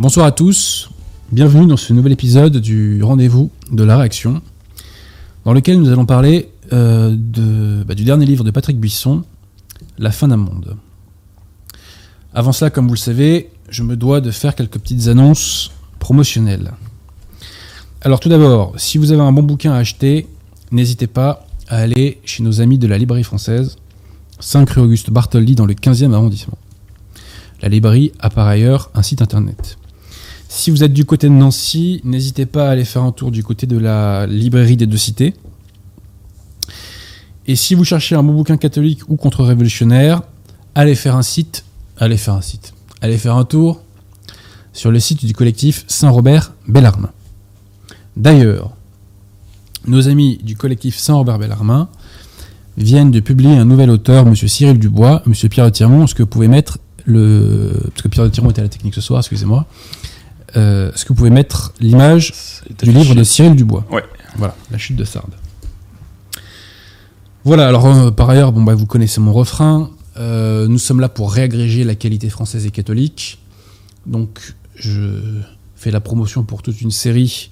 Bonsoir à tous, bienvenue dans ce nouvel épisode du rendez-vous de la réaction, dans lequel nous allons parler euh, bah, du dernier livre de Patrick Buisson, La fin d'un monde. Avant cela, comme vous le savez, je me dois de faire quelques petites annonces promotionnelles. Alors tout d'abord, si vous avez un bon bouquin à acheter, n'hésitez pas à aller chez nos amis de la librairie française, 5 rue Auguste Bartholdi dans le 15e arrondissement. La librairie a par ailleurs un site internet. Si vous êtes du côté de Nancy, n'hésitez pas à aller faire un tour du côté de la librairie des deux cités. Et si vous cherchez un bon bouquin catholique ou contre-révolutionnaire, allez faire un site, allez faire un site, allez faire un tour sur le site du collectif Saint-Robert Bellarmin. D'ailleurs, nos amis du collectif Saint-Robert Bellarmin viennent de publier un nouvel auteur, M. Cyril Dubois, M. Pierre Tirmont. Est-ce que vous pouvez mettre le. Parce que Pierre Tirmont était à la technique ce soir, excusez-moi. Euh, Est-ce que vous pouvez mettre l'image du livre de Cyril Dubois Ouais. Voilà, La chute de Sardes. Voilà, alors euh, par ailleurs, bon, bah, vous connaissez mon refrain. Euh, nous sommes là pour réagréger la qualité française et catholique. Donc, je fais la promotion pour toute une série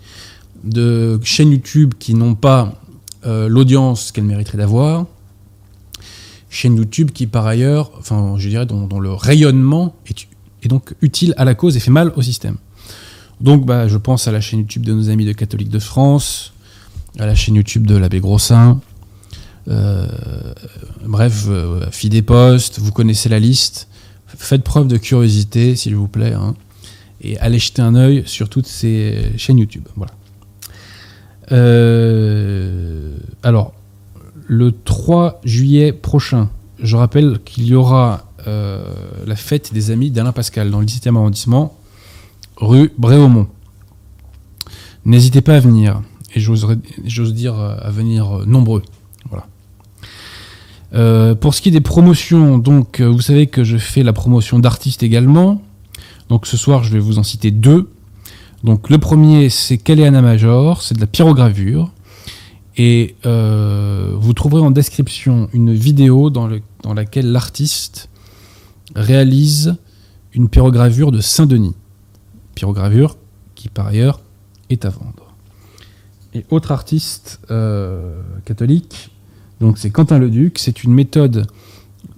de chaînes YouTube qui n'ont pas l'audience qu'elles mériteraient d'avoir. Chaînes YouTube qui, par ailleurs, enfin, je dirais, dont, dont le rayonnement est, est donc utile à la cause et fait mal au système. Donc, bah, je pense à la chaîne YouTube de nos amis de Catholiques de France, à la chaîne YouTube de l'abbé Grossin. Euh, bref, euh, Fidé Post, vous connaissez la liste. Faites preuve de curiosité, s'il vous plaît, hein, et allez jeter un œil sur toutes ces chaînes YouTube. Voilà. Euh, alors, le 3 juillet prochain, je rappelle qu'il y aura euh, la fête des amis d'Alain Pascal dans le 17e arrondissement, rue Bréaumont. N'hésitez pas à venir, et j'ose dire à venir euh, nombreux. Voilà. Euh, pour ce qui est des promotions, donc euh, vous savez que je fais la promotion d'artistes également. Donc ce soir, je vais vous en citer deux. Donc le premier, c'est Caléana Major, c'est de la pyrogravure. Et vous trouverez en description une vidéo dans laquelle l'artiste réalise une pyrogravure de Saint-Denis. Pyrogravure qui par ailleurs est à vendre. Et autre artiste euh, catholique, donc c'est Quentin Leduc. C'est une méthode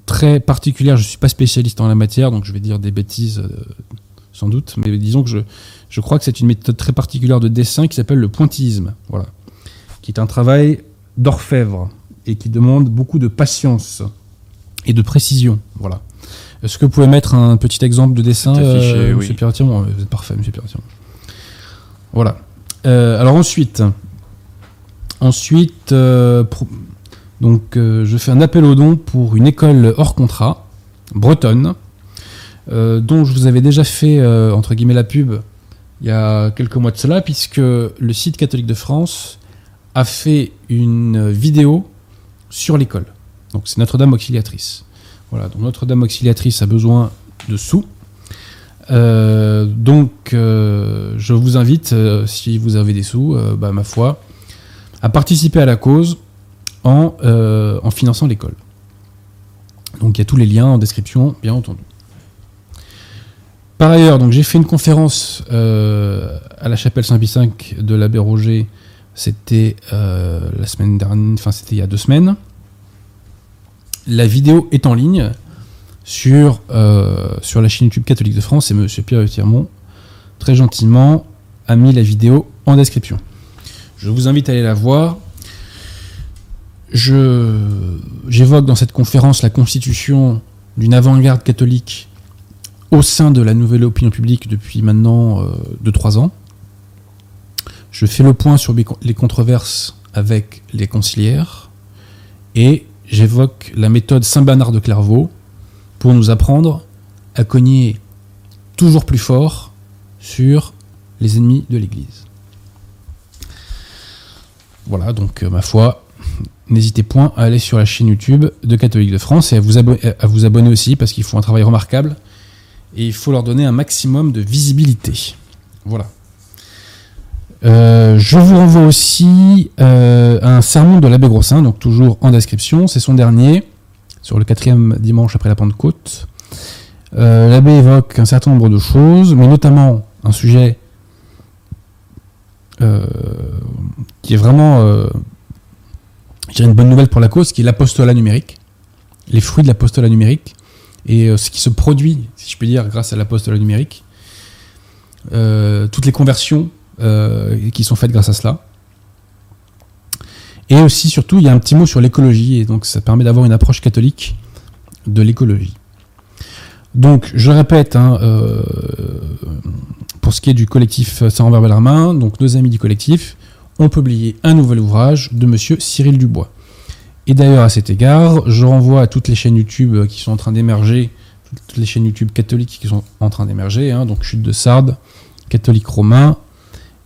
très particulière. Je ne suis pas spécialiste en la matière, donc je vais dire des bêtises euh, sans doute. Mais disons que je, je crois que c'est une méthode très particulière de dessin qui s'appelle le pointillisme. Voilà. Qui est un travail d'orfèvre et qui demande beaucoup de patience et de précision. Voilà. Est-ce que vous pouvez mettre un petit exemple de dessin, affiché, euh, oui. Monsieur Vous êtes parfait, Monsieur Piratier-Mon. Voilà. Euh, alors ensuite, ensuite, euh, pro- donc je fais un appel aux dons pour une école hors contrat bretonne, dont je vous avais déjà fait entre guillemets la pub il y a quelques mois de cela, puisque le site catholique de France a fait une vidéo sur l'école. Donc c'est Notre-Dame Auxiliatrice. Voilà, donc Notre-Dame Auxiliatrice a besoin de sous. Euh, donc, euh, je vous invite, euh, si vous avez des sous, bah, ma foi, à participer à la cause en, en finançant l'école. Donc, il y a tous les liens en description, bien entendu. Par ailleurs, j'ai fait une conférence à la chapelle Saint-Pie de l'abbé Roger. C'était la semaine dernière, enfin c'était il y a deux semaines. La vidéo est en ligne sur, euh, sur la chaîne YouTube catholique de France et M. Pierre Tirmont, très gentiment, a mis la vidéo en description. Je vous invite à aller la voir. J'évoque dans cette conférence la constitution d'une avant-garde catholique au sein de la nouvelle opinion publique depuis maintenant 2-3 ans. Je fais le point sur les controverses avec les conciliaires et j'évoque la méthode Saint-Bernard de Clairvaux pour nous apprendre à cogner toujours plus fort sur les ennemis de l'Église. Voilà, donc euh, ma foi, n'hésitez point à aller sur la chaîne YouTube de Catholique de France et à vous, abonner, à vous abonner aussi parce qu'ils font un travail remarquable et il faut leur donner un maximum de visibilité. Voilà. Euh, je vous renvoie aussi euh, un sermon de l'abbé Grossin, donc toujours en description. C'est son dernier, sur le quatrième dimanche après la Pentecôte. Euh, l'abbé évoque un certain nombre de choses, mais notamment un sujet qui est vraiment une bonne nouvelle pour la cause, qui est l'apostolat numérique, les fruits de l'apostolat numérique, et ce qui se produit, si je peux dire, grâce à l'apostolat numérique, toutes les conversions qui sont faites grâce à cela. Et aussi, surtout, il y a un petit mot sur l'écologie, et donc ça permet d'avoir une approche catholique de l'écologie. Donc, je répète, hein, euh, pour ce qui est du collectif Saint-Robert Bellarmin, donc nos amis du collectif ont publié un nouvel ouvrage de monsieur Cyril Dubois. Et d'ailleurs, à cet égard, je renvoie à toutes les chaînes YouTube qui sont en train d'émerger, toutes les chaînes YouTube catholiques qui sont en train d'émerger, hein, donc Chute de Sardes, Catholique Romain,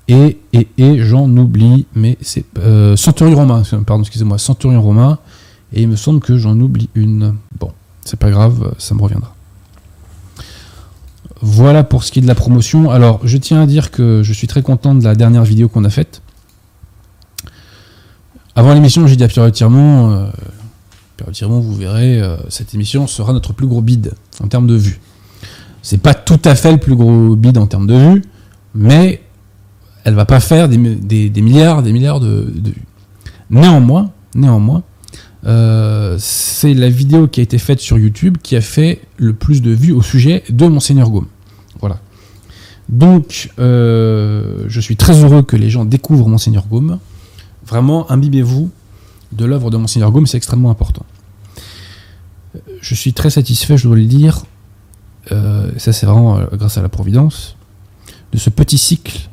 et, et, j'en oublie, mais c'est euh, Centurion Romain, pardon, excusez-moi, Centurion Romain, et il me semble que j'en oublie une. Bon, c'est pas grave, ça me reviendra. Voilà pour ce qui est de la promotion. Alors, je tiens à dire que je suis très content de la dernière vidéo qu'on a faite. Avant l'émission, j'ai dit à Pierre Tirmont, euh, Pierre Tirmont, vous verrez, euh, cette émission sera notre plus gros bid en termes de vues. C'est pas tout à fait le plus gros bid en termes de vues, mais elle va pas faire des, milliards, des milliards de, vues. Néanmoins, néanmoins, euh, c'est la vidéo qui a été faite sur YouTube qui a fait le plus de vues au sujet de Monseigneur Gaume. Voilà. Donc, euh, je suis très heureux que les gens découvrent Monseigneur Gaume. Vraiment, imbibez-vous de l'œuvre de Monseigneur Gaume, c'est extrêmement important. Je suis très satisfait, je dois le dire, euh, ça c'est vraiment euh, grâce à la Providence, de ce petit cycle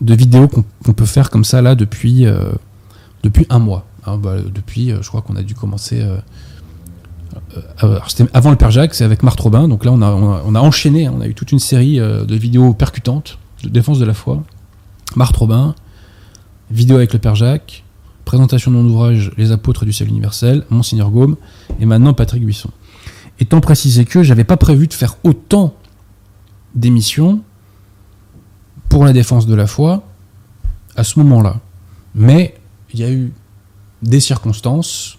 de vidéos qu'on peut faire comme ça là depuis, depuis un mois. Hein, bah, depuis, je crois qu'on a dû commencer euh, avant le Père Jacques, c'est avec Marthe Robin. Donc là, on a, on a, enchaîné, hein. on a eu toute une série euh, de vidéos percutantes de défense de la foi. Marthe Robin, vidéo avec le Père Jacques, présentation de mon ouvrage Les apôtres du ciel universel, Monseigneur Gaume, et maintenant Patrick Buisson. Étant précisé que j'avais pas prévu de faire autant d'émissions pour la défense de la foi à ce moment-là. Mais il y a eu des circonstances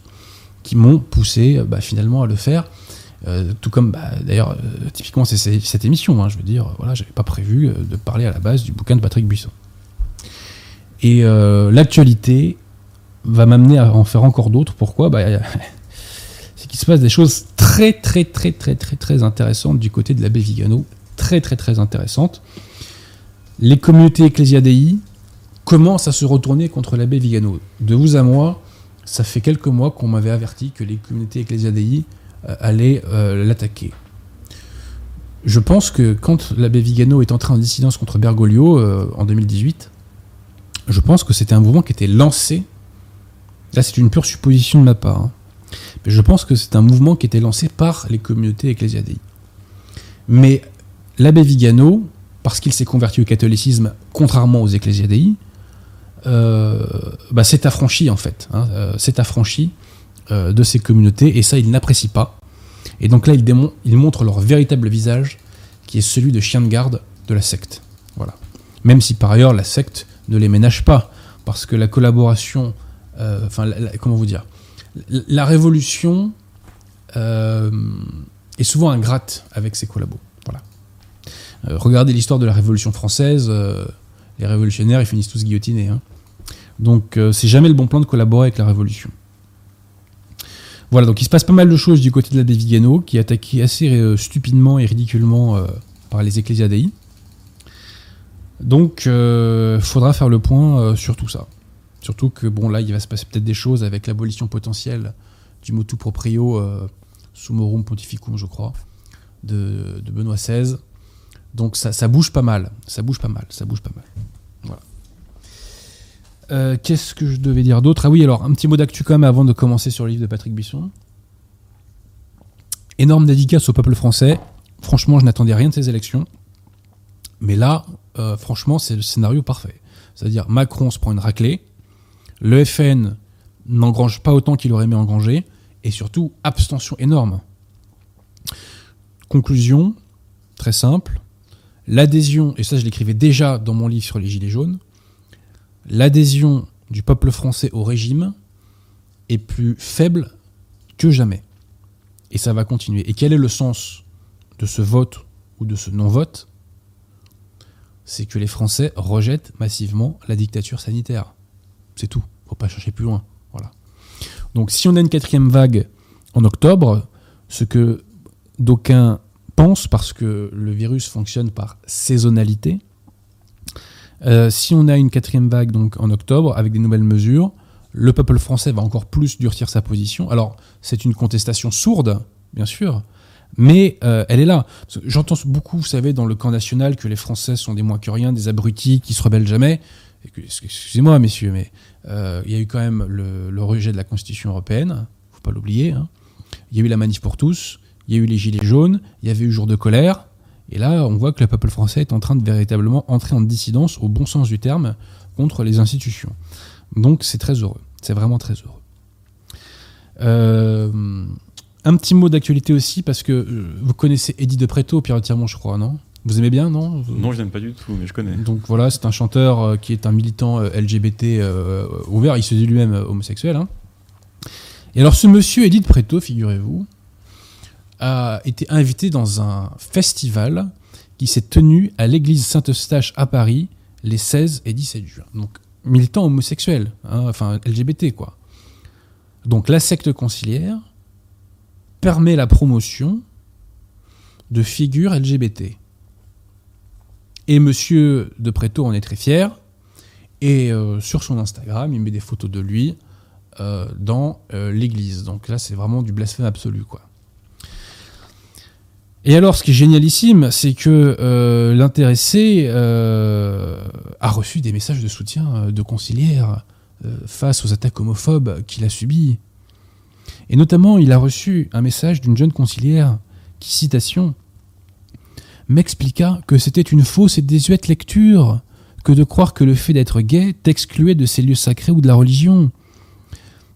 qui m'ont poussé euh, bah, finalement à le faire. Euh, tout comme bah, d'ailleurs, euh, typiquement, c'est cette émission. Hein, je veux dire, voilà, j'avais pas prévu de parler à la base du bouquin de Patrick Buisson. Et l'actualité va m'amener à en faire encore d'autres. Pourquoi? Bah, C'est qu'il se passe des choses très, très, très, très, très, très intéressantes du côté de l'abbé Vigano. Très, très, très intéressantes. Les communautés ecclésiadei commencent à se retourner contre l'abbé Vigano? De vous à moi, ça fait quelques mois qu'on m'avait averti que les communautés ecclésiadei euh, allaient euh, l'attaquer. Je pense que quand l'abbé Vigano est entré en dissidence contre Bergoglio euh, en 2018, je pense que c'était un mouvement qui était lancé. Là, c'est une pure supposition de ma part. Hein. Mais je pense que c'est un mouvement qui était lancé par les communautés ecclésiadei. Mais l'abbé Vigano, parce qu'il s'est converti au catholicisme contrairement aux ecclésiadei, euh, bah, s'est affranchi en fait, hein, euh, s'est affranchi euh, de ces communautés et ça il n'apprécie pas. Et donc là il, montre leur véritable visage qui est celui de chien de garde de la secte. Voilà. Même si par ailleurs la secte ne les ménage pas, parce que la collaboration, enfin comment vous dire, la, révolution est souvent ingrate avec ses collabos. Voilà. regardez l'histoire de la Révolution française les révolutionnaires, ils finissent tous guillotinés. Hein. Donc euh, c'est jamais le bon plan de collaborer avec la Révolution. Voilà, donc il se passe pas mal de choses du côté de la Vigano, qui est attaqué assez euh, stupidement et ridiculement euh, par les Ecclésiadei. Donc il faudra faire le point sur tout ça. Surtout que bon là il va se passer peut-être des choses avec l'abolition potentielle du motu proprio Sumorum Pontificum, je crois, de Benoît XVI. Donc ça, bouge pas mal, ça bouge pas mal, ça bouge pas mal. Voilà. Euh, qu'est-ce que je devais dire d'autre? Ah oui, alors un petit mot d'actu quand même avant de commencer sur le livre de Patrick Bisson. Énorme dédicace au peuple français. Franchement, je n'attendais rien de ces élections. Mais là, euh, franchement, c'est le scénario parfait. C'est-à-dire, Macron se prend une raclée, le FN n'engrange pas autant qu'il aurait aimé engranger, et surtout, abstention énorme. Conclusion, très simple, l'adhésion, et ça je l'écrivais déjà dans mon livre sur les Gilets jaunes, l'adhésion du peuple français au régime est plus faible que jamais. Et ça va continuer. Et quel est le sens de ce vote ou de ce non-vote? C'est que les Français rejettent massivement la dictature sanitaire. C'est tout. Faut pas chercher plus loin. Voilà. Donc, si on a une quatrième vague en octobre, ce que d'aucuns pensent, parce que le virus fonctionne par saisonnalité, euh, si on a une quatrième vague donc en octobre avec des nouvelles mesures, le peuple français va encore plus durcir sa position. Alors, c'est une contestation sourde, bien sûr, mais euh, elle est là. J'entends beaucoup, vous savez, dans le camp national que les Français sont des moins que rien, des abrutis qui se rebellent jamais. Excusez-moi, messieurs, mais euh, il y a eu quand même le, rejet de la Constitution européenne, faut pas l'oublier. Hein. Il y a eu la manif pour tous, il y a eu les gilets jaunes, il y avait eu jour de colère, et là, on voit que le peuple français est en train de véritablement entrer en dissidence, au bon sens du terme, contre les institutions. Donc c'est très heureux, c'est vraiment très heureux. Euh, un petit mot d'actualité aussi, parce que euh, vous connaissez Eddie de Preto, Pierre Tirmont, je crois, non? Vous aimez bien, non? Non, je n'aime pas du tout, mais je connais. Donc voilà, c'est un chanteur euh, qui est un militant LGBT ouvert, il se dit lui-même homosexuel. Hein. Et alors ce monsieur Eddie de Preto, figurez-vous, a été invité dans un festival qui s'est tenu à l'église Saint-Eustache à Paris les 16 et 17 juin. Donc militant homosexuel, hein, enfin LGBT quoi. Donc la secte conciliaire permet la promotion de figures LGBT. Et monsieur de Préto en est très fier. Et euh, sur son Instagram, il met des photos de lui euh, dans euh, l'église. Donc là, c'est vraiment du blasphème absolu, quoi. Et alors, ce qui est génialissime, c'est que l'intéressé a reçu des messages de soutien de conciliaires face aux attaques homophobes qu'il a subies. Et notamment, il a reçu un message d'une jeune concilière qui, citation, m'expliqua que c'était une fausse et désuète lecture que de croire que le fait d'être gay t'excluait de ces lieux sacrés ou de la religion,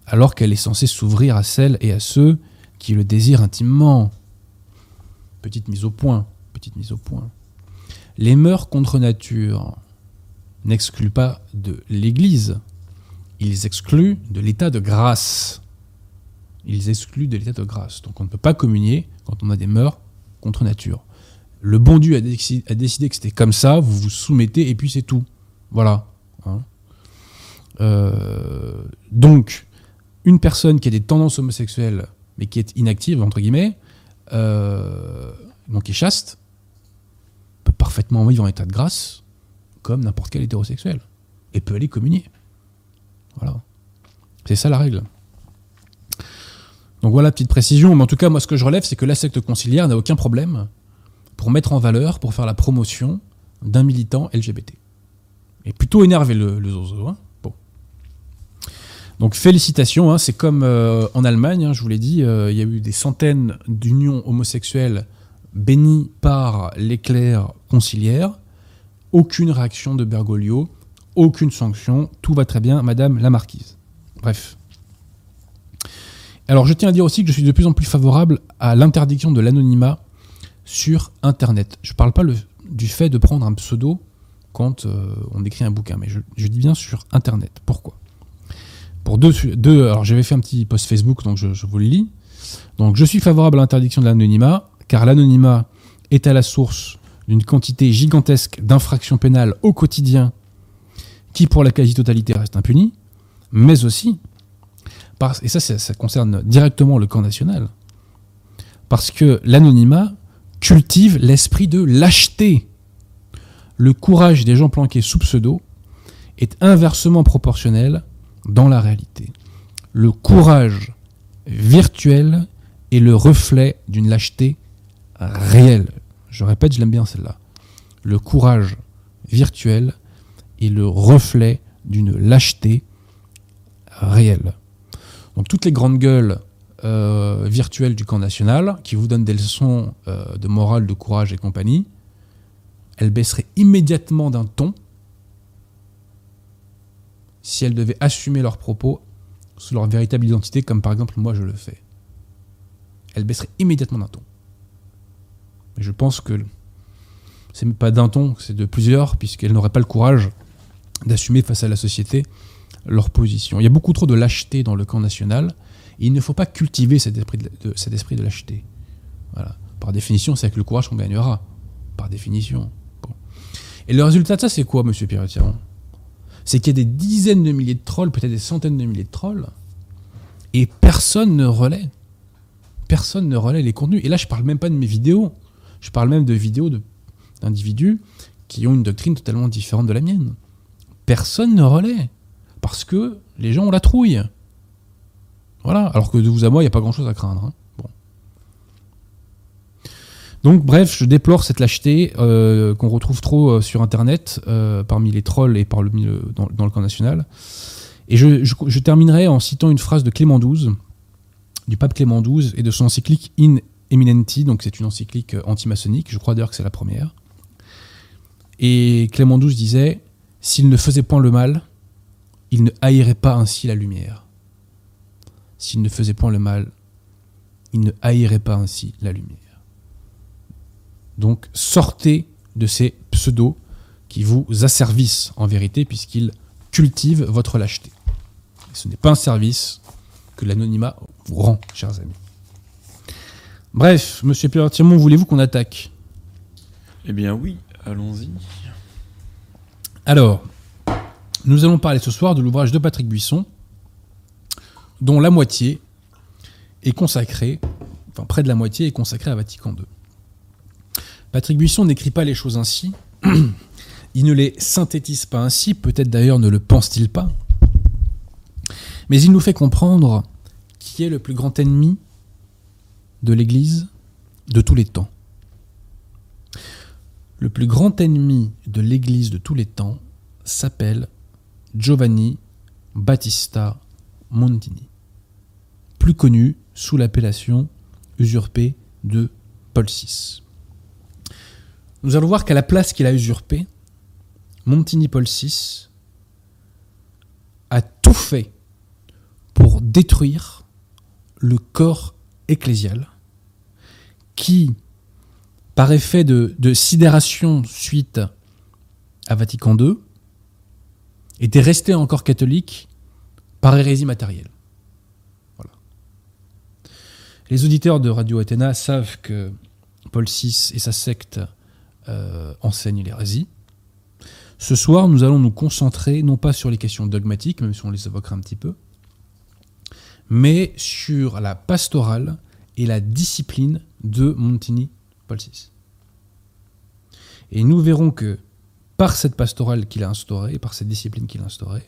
alors qu'elle est censée s'ouvrir à celles et à ceux qui le désirent intimement. Petite mise au point, petite mise au point. Les mœurs contre nature n'excluent pas de l'Église, ils excluent de l'état de grâce ils excluent de l'état de grâce. Donc on ne peut pas communier quand on a des mœurs contre nature. Le bon Dieu a, décidé, que c'était comme ça, vous vous soumettez et puis c'est tout. Voilà. Hein. Euh, donc, une personne qui a des tendances homosexuelles, mais qui est inactive, entre guillemets, euh, donc est chaste, peut parfaitement vivre en état de grâce, comme n'importe quel hétérosexuel, et peut aller communier. Voilà. C'est ça la règle. Donc voilà, petite précision. Mais en tout cas, moi, ce que je relève, c'est que la secte conciliaire n'a aucun problème pour mettre en valeur, pour faire la promotion d'un militant LGBT. Et plutôt énervé le, zozo. Hein. Donc félicitations, hein. c'est comme euh, en Allemagne, hein, je vous l'ai dit, euh, il y a eu des centaines d'unions homosexuelles bénies par l'éclair conciliaire. Aucune réaction de Bergoglio, aucune sanction, tout va très bien, Madame la Marquise. Bref. Alors je tiens à dire aussi que je suis de plus en plus favorable à l'interdiction de l'anonymat sur Internet. Je ne parle pas du fait de prendre un pseudo quand euh, on écrit un bouquin, mais je, dis bien sur Internet. Pourquoi? Pour deux, alors j'avais fait un petit post Facebook, donc je, vous le lis. Donc je suis favorable à l'interdiction de l'anonymat, car l'anonymat est à la source d'une quantité gigantesque d'infractions pénales au quotidien qui pour la quasi-totalité restent impunies, mais aussi et ça, ça, concerne directement le camp national, parce que l'anonymat cultive l'esprit de lâcheté. Le courage des gens planqués sous pseudo est inversement proportionnel dans la réalité. Le courage virtuel est le reflet d'une lâcheté réelle. Je répète, je l'aime bien celle-là. Le courage virtuel est le reflet d'une lâcheté réelle. Donc toutes les grandes gueules euh, virtuelles du camp national, qui vous donnent des leçons euh, de morale, de courage et compagnie, elles baisseraient immédiatement d'un ton si elles devaient assumer leurs propos sous leur véritable identité, comme par exemple moi je le fais. Elles baisseraient immédiatement d'un ton. Mais je pense que c'est pas d'un ton, c'est de plusieurs, puisqu'elles n'auraient pas le courage d'assumer face à la société leur position. Il y a beaucoup trop de lâcheté dans le camp national. il ne faut pas cultiver cet esprit de, lâcheté. Par définition, c'est avec le courage qu'on gagnera. Par définition. Et le résultat de ça, c'est quoi, monsieur pierre C'est qu'il y a des dizaines de milliers de trolls, peut-être des centaines de milliers de trolls, et personne ne relaie. Personne ne relaie les contenus. Et là, je parle même pas de mes vidéos. Je parle même de vidéos d'individus qui ont une doctrine totalement différente de la mienne. Personne ne relaie. Parce que les gens ont la trouille. Voilà. Alors que de vous à moi, il n'y a pas grand-chose à craindre. Hein. Donc, bref, je déplore cette lâcheté euh, qu'on retrouve trop euh, sur Internet, euh, parmi les trolls et dans, le camp national. Et je, je, terminerai en citant une phrase de Clément XII, du pape Clément XII, et de son encyclique In Eminenti, donc c'est une encyclique antimaçonnique, je crois d'ailleurs que c'est la première. Et Clément XII disait S'il ne faisait point le mal, il ne haïrait pas ainsi la lumière. S'il ne faisait point le mal, il ne haïrait pas ainsi la lumière. Donc sortez de ces pseudos qui vous asservissent en vérité, puisqu'ils cultivent votre lâcheté. ce n'est pas un service que l'anonymat vous rend, chers amis. Bref, monsieur Pierre Tirmont, voulez-vous qu'on attaque? Eh bien oui, allons-y. Alors, nous allons parler ce soir de l'ouvrage de Patrick Buisson, dont la moitié est consacrée, enfin près de la moitié est consacrée à Vatican II. Patrick n'écrit pas les choses ainsi, il ne les synthétise pas ainsi, peut-être d'ailleurs ne le pense-t-il pas, mais il nous fait comprendre qui est le plus grand ennemi de l'Église de tous les temps. Le plus grand ennemi de l'Église de tous les temps s'appelle Giovanni Battista Montini, plus connu sous l'appellation usurpée de Paul VI. Nous allons voir qu'à la place qu'il a usurpée, Montini Paul VI a tout fait pour détruire le corps ecclésial qui, par effet de, sidération suite à Vatican II, était resté encore catholique par hérésie matérielle. Voilà. Les auditeurs de Radio Athéna savent que Paul VI et sa secte euh, enseignent l'hérésie. Ce soir, nous allons nous concentrer non pas sur les questions dogmatiques, même si on les évoquera un petit peu, mais sur la pastorale et la discipline de Montini Paul VI. Et nous verrons que par cette pastorale qu'il a instaurée, par cette discipline qu'il a instaurée,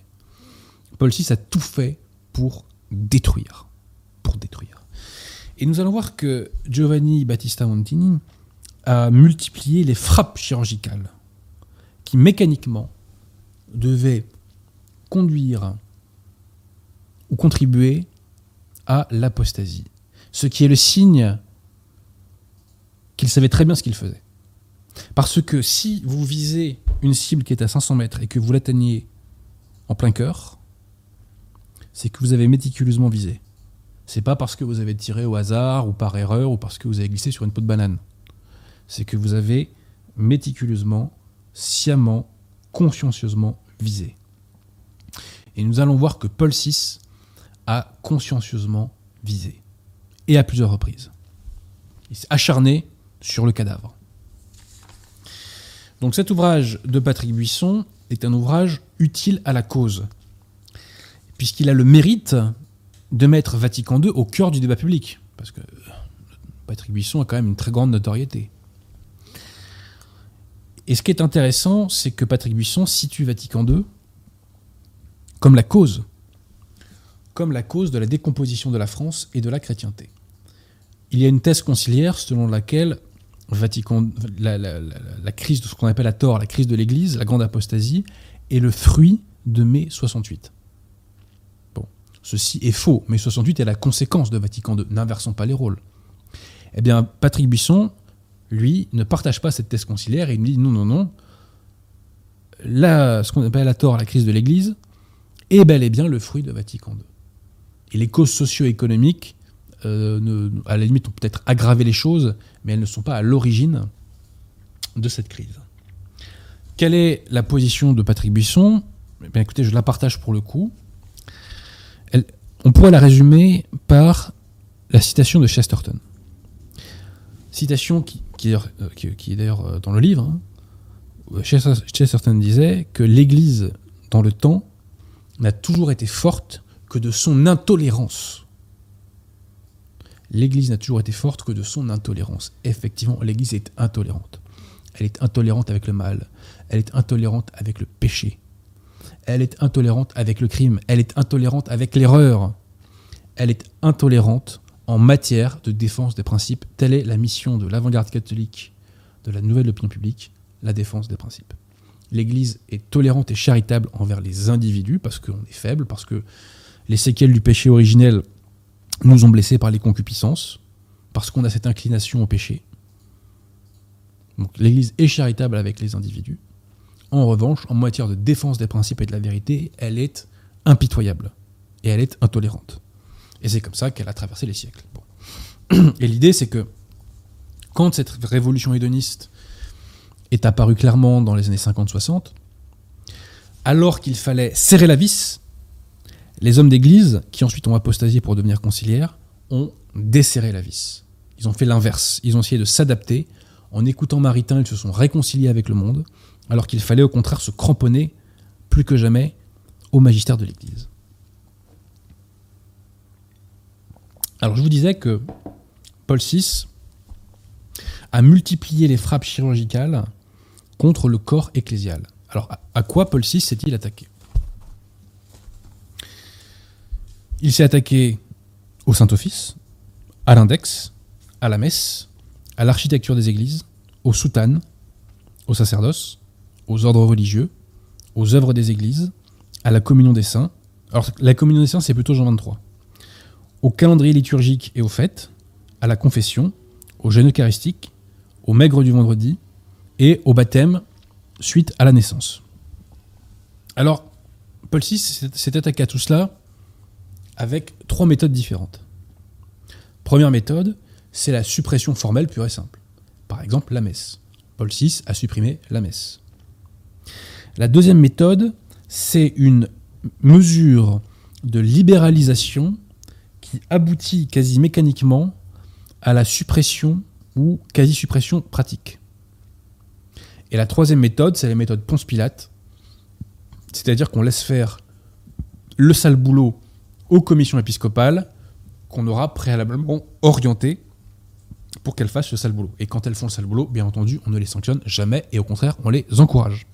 Paul VI a tout fait pour détruire. Pour détruire. Et nous allons voir que Giovanni Battista Montini a multiplié les frappes chirurgicales qui mécaniquement devaient conduire ou contribuer à l'apostasie. Ce qui est le signe qu'il savait très bien ce qu'il faisait. Parce que si vous visez une cible qui est à 500 mètres et que vous l'atteignez en plein cœur, c'est que vous avez méticuleusement visé. C'est pas parce que vous avez tiré au hasard ou par erreur ou parce que vous avez glissé sur une peau de banane. C'est que vous avez méticuleusement, sciemment, consciencieusement visé. Et nous allons voir que Paul VI a consciencieusement visé. Et à plusieurs reprises. Il s'est acharné sur le cadavre. Donc cet ouvrage de Patrick Buisson est un ouvrage utile à la cause, puisqu'il a le mérite de mettre Vatican II au cœur du débat public, parce que Patrick Buisson a quand même une très grande notoriété. Et ce qui est intéressant, c'est que Patrick Buisson situe Vatican II comme la cause comme la cause de la décomposition de la France et de la chrétienté. Il y a une thèse conciliaire selon laquelle Vatican, la, crise de ce qu'on appelle à tort la crise de l'Église, la grande apostasie, est le fruit de mai 68. Bon, ceci est faux. Mai 68 est la conséquence de Vatican II. N'inversons pas les rôles. Eh bien, Patrick Buisson, lui, ne partage pas cette thèse conciliaire et il dit non, non, non. Là, ce qu'on appelle à tort la crise de l'Église est bel et bien le fruit de Vatican II. Et les causes socio-économiques, euh, à la limite, ont peut-être aggravé les choses, mais elles ne sont pas à l'origine de cette crise. Quelle est la position de Patrick Buisson? Eh bien, Écoutez, je la partage pour le coup. on pourrait la résumer par la citation de Chesterton. Citation qui, qui, est, euh, d'ailleurs euh, dans le livre. Hein. Chesterton disait que l'Église, dans le temps, n'a toujours été forte que de son intolérance. L'Église n'a toujours été forte que de son intolérance. Effectivement, l'Église est intolérante. Elle est intolérante avec le mal. Elle est intolérante avec le péché. Elle est intolérante avec le crime. Elle est intolérante avec l'erreur. Elle est intolérante en matière de défense des principes. Telle est la mission de l'avant-garde catholique, de la nouvelle opinion publique, la défense des principes. L'Église est tolérante et charitable envers les individus parce qu'on est faible, parce que les séquelles du péché originel nous ont blessés par les concupiscences, parce qu'on a cette inclination au péché. Donc l'Église est charitable avec les individus. En revanche, en matière de défense des principes et de la vérité, elle est impitoyable et elle est intolérante. Et c'est comme ça qu'elle a traversé les siècles. Et l'idée, c'est que quand cette révolution hédoniste est apparue clairement dans les années 50-60, alors qu'il fallait serrer la vis, les hommes d'église, qui ensuite ont apostasié pour devenir conciliaires, ont desserré la vis. Ils ont fait l'inverse. Ils ont essayé de s'adapter. En écoutant Maritain, ils se sont réconciliés avec le monde, alors qu'il fallait au contraire se cramponner plus que jamais au magistère de l'Église. Alors je vous disais que Paul VI a multiplié les frappes chirurgicales contre le corps ecclésial. Alors à quoi Paul VI s'est-il attaqué? Il s'est attaqué au Saint-Office, à l'index, à la messe, à l'architecture des églises, aux soutanes, au sacerdoce, aux ordres religieux, aux œuvres des églises, à la communion des saints. Alors la communion des saints, c'est plutôt Jean 23. Au calendrier liturgique et aux fêtes, à la confession, au jeûne eucharistique, au maigre du vendredi et au baptême suite à la naissance. Alors, Paul VI s'est attaqué à tout cela avec trois méthodes différentes. Première méthode, c'est la suppression formelle pure et simple. Par exemple, la messe. Paul VI a supprimé la messe. La deuxième méthode, c'est une mesure de libéralisation qui aboutit quasi mécaniquement à la suppression ou quasi-suppression pratique. Et la troisième méthode, c'est la méthode Ponce-Pilate, c'est-à-dire qu'on laisse faire le sale boulot aux commissions épiscopales qu'on aura préalablement orientées pour qu'elles fassent le sale boulot. Et quand elles font le sale boulot, bien entendu, on ne les sanctionne jamais et au contraire, on les encourage.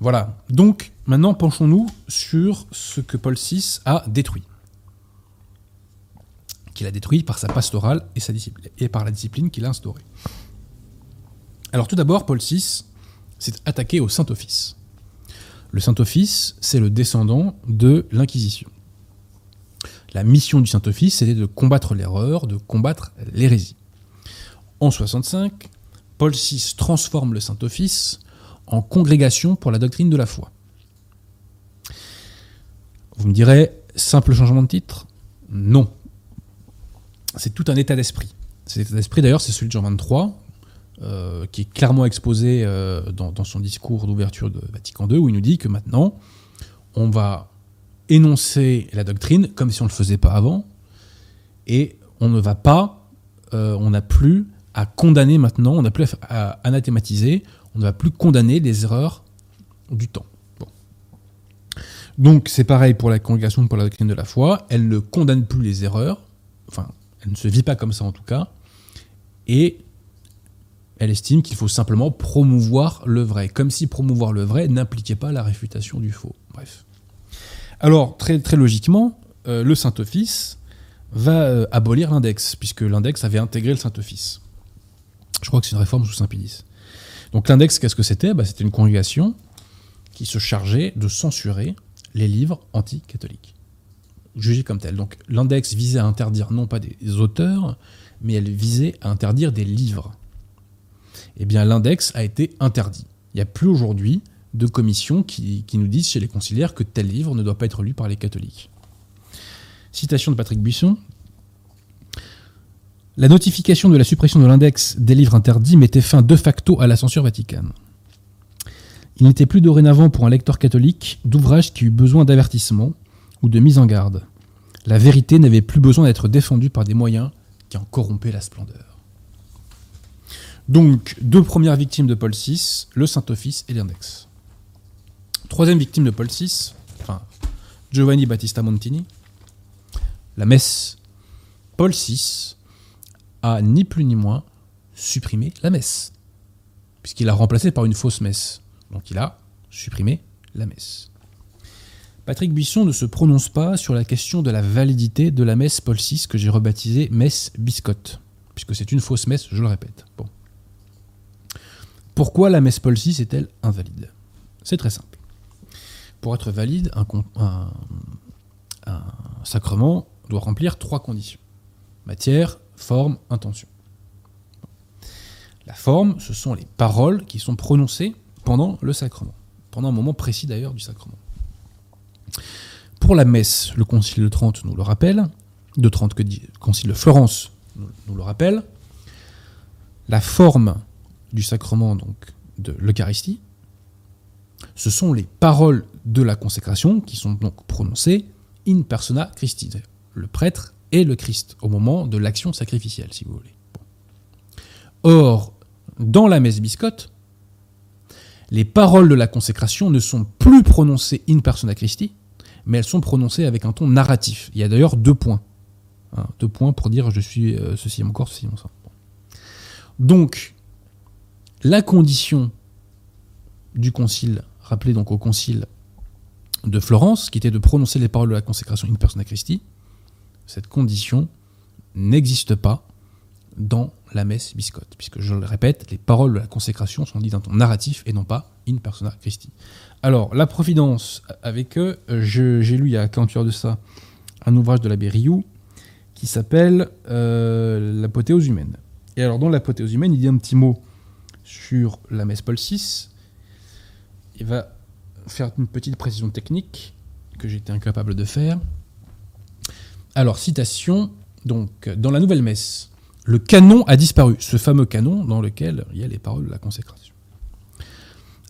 Voilà. Donc, maintenant, penchons-nous sur ce que Paul VI a détruit. Qu'il a détruit par sa pastorale et, sa discipline, et par la discipline qu'il a instaurée. Alors, tout d'abord, Paul VI s'est attaqué au Saint-Office. Le Saint-Office, c'est le descendant de l'Inquisition. La mission du Saint-Office, c'était de combattre l'erreur, de combattre l'hérésie. En 65, Paul VI transforme le Saint-Office en congrégation pour la doctrine de la foi. Vous me direz, simple changement de titre? Non. C'est tout un état d'esprit. Cet état d'esprit, d'ailleurs, c'est celui de Jean 23, euh, qui est clairement exposé euh, dans, son discours d'ouverture de Vatican II, où il nous dit que maintenant, on va énoncer la doctrine comme si on ne le faisait pas avant, et on ne va pas, euh, on n'a plus à condamner maintenant, on n'a plus à, anathématiser, on ne va plus condamner les erreurs du temps. Donc c'est pareil pour la congrégation pour la doctrine de la foi, elle ne condamne plus les erreurs, enfin, elle ne se vit pas comme ça en tout cas, et elle estime qu'il faut simplement promouvoir le vrai, comme si promouvoir le vrai n'impliquait pas la réfutation du faux. Bref. Alors, très, très logiquement, euh, le Saint-Office va euh, abolir l'index, puisque l'index avait intégré le Saint-Office. Je crois que c'est une réforme sous Saint-Pédis. Donc l'index, qu'est-ce que c'était? Bah, C'était une congrégation qui se chargeait de censurer les livres anti-catholiques, jugés comme tels. Donc l'index visait à interdire non pas des auteurs, mais elle visait à interdire des livres eh bien l'index a été interdit. Il n'y a plus aujourd'hui de commissions qui, nous disent chez les conciliaires que tel livre ne doit pas être lu par les catholiques. Citation de Patrick Buisson. La notification de la suppression de l'index des livres interdits mettait fin de facto à la censure vaticane. Il n'était plus dorénavant pour un lecteur catholique d'ouvrage qui eut besoin d'avertissement ou de mise en garde. La vérité n'avait plus besoin d'être défendue par des moyens qui en corrompaient la splendeur. Donc, deux premières victimes de Paul VI, le Saint-Office et l'index. Troisième victime de Paul VI, enfin, Giovanni Battista Montini, la messe. Paul VI a ni plus ni moins supprimé la messe, puisqu'il a remplacé par une fausse messe. Donc il a supprimé la messe. Patrick Buisson ne se prononce pas sur la question de la validité de la messe Paul VI que j'ai rebaptisée messe biscotte, puisque c'est une fausse messe, je le répète. Pourquoi la messe Paul VI est-elle invalide? C'est très simple. Pour être valide, un sacrement doit remplir trois conditions. Matière, forme, intention. La forme, ce sont les paroles qui sont prononcées pendant le sacrement, pendant un moment précis d'ailleurs du sacrement. Pour la messe, le Concile de Trente nous le rappelle, de Trente que dit le Concile de Florence nous, le rappelle, la forme du sacrement donc de l'Eucharistie, ce sont les paroles de la consécration qui sont donc prononcées in persona Christi, le prêtre et le Christ au moment de l'action sacrificielle, si vous voulez. Or, dans la messe biscotte, les paroles de la consécration ne sont plus prononcées in persona Christi, mais elles sont prononcées avec un ton narratif. Il y a d'ailleurs deux points. Hein, deux points pour dire je suis euh, ceci mon corps, ceci mon sang. Donc, la condition du concile, rappelez donc au concile de Florence, qui était de prononcer les paroles de la consécration in persona Christi, cette condition n'existe pas dans la messe biscotte, puisque je le répète, les paroles de la consécration sont dites dans ton narratif et non pas in persona Christi. Alors, la Providence, avec eux, j'ai lu il y a 48 heures de ça un ouvrage de l'abbé Rioux qui s'appelle euh, L'apothéose humaine. Et alors, dans l'apothéose humaine, il dit un petit mot sur la messe Paul VI. Il va faire une petite précision technique que j'étais incapable de faire. Alors, citation, donc, dans la nouvelle messe, le canon a disparu, ce fameux canon dans lequel il y a les paroles de la consécration.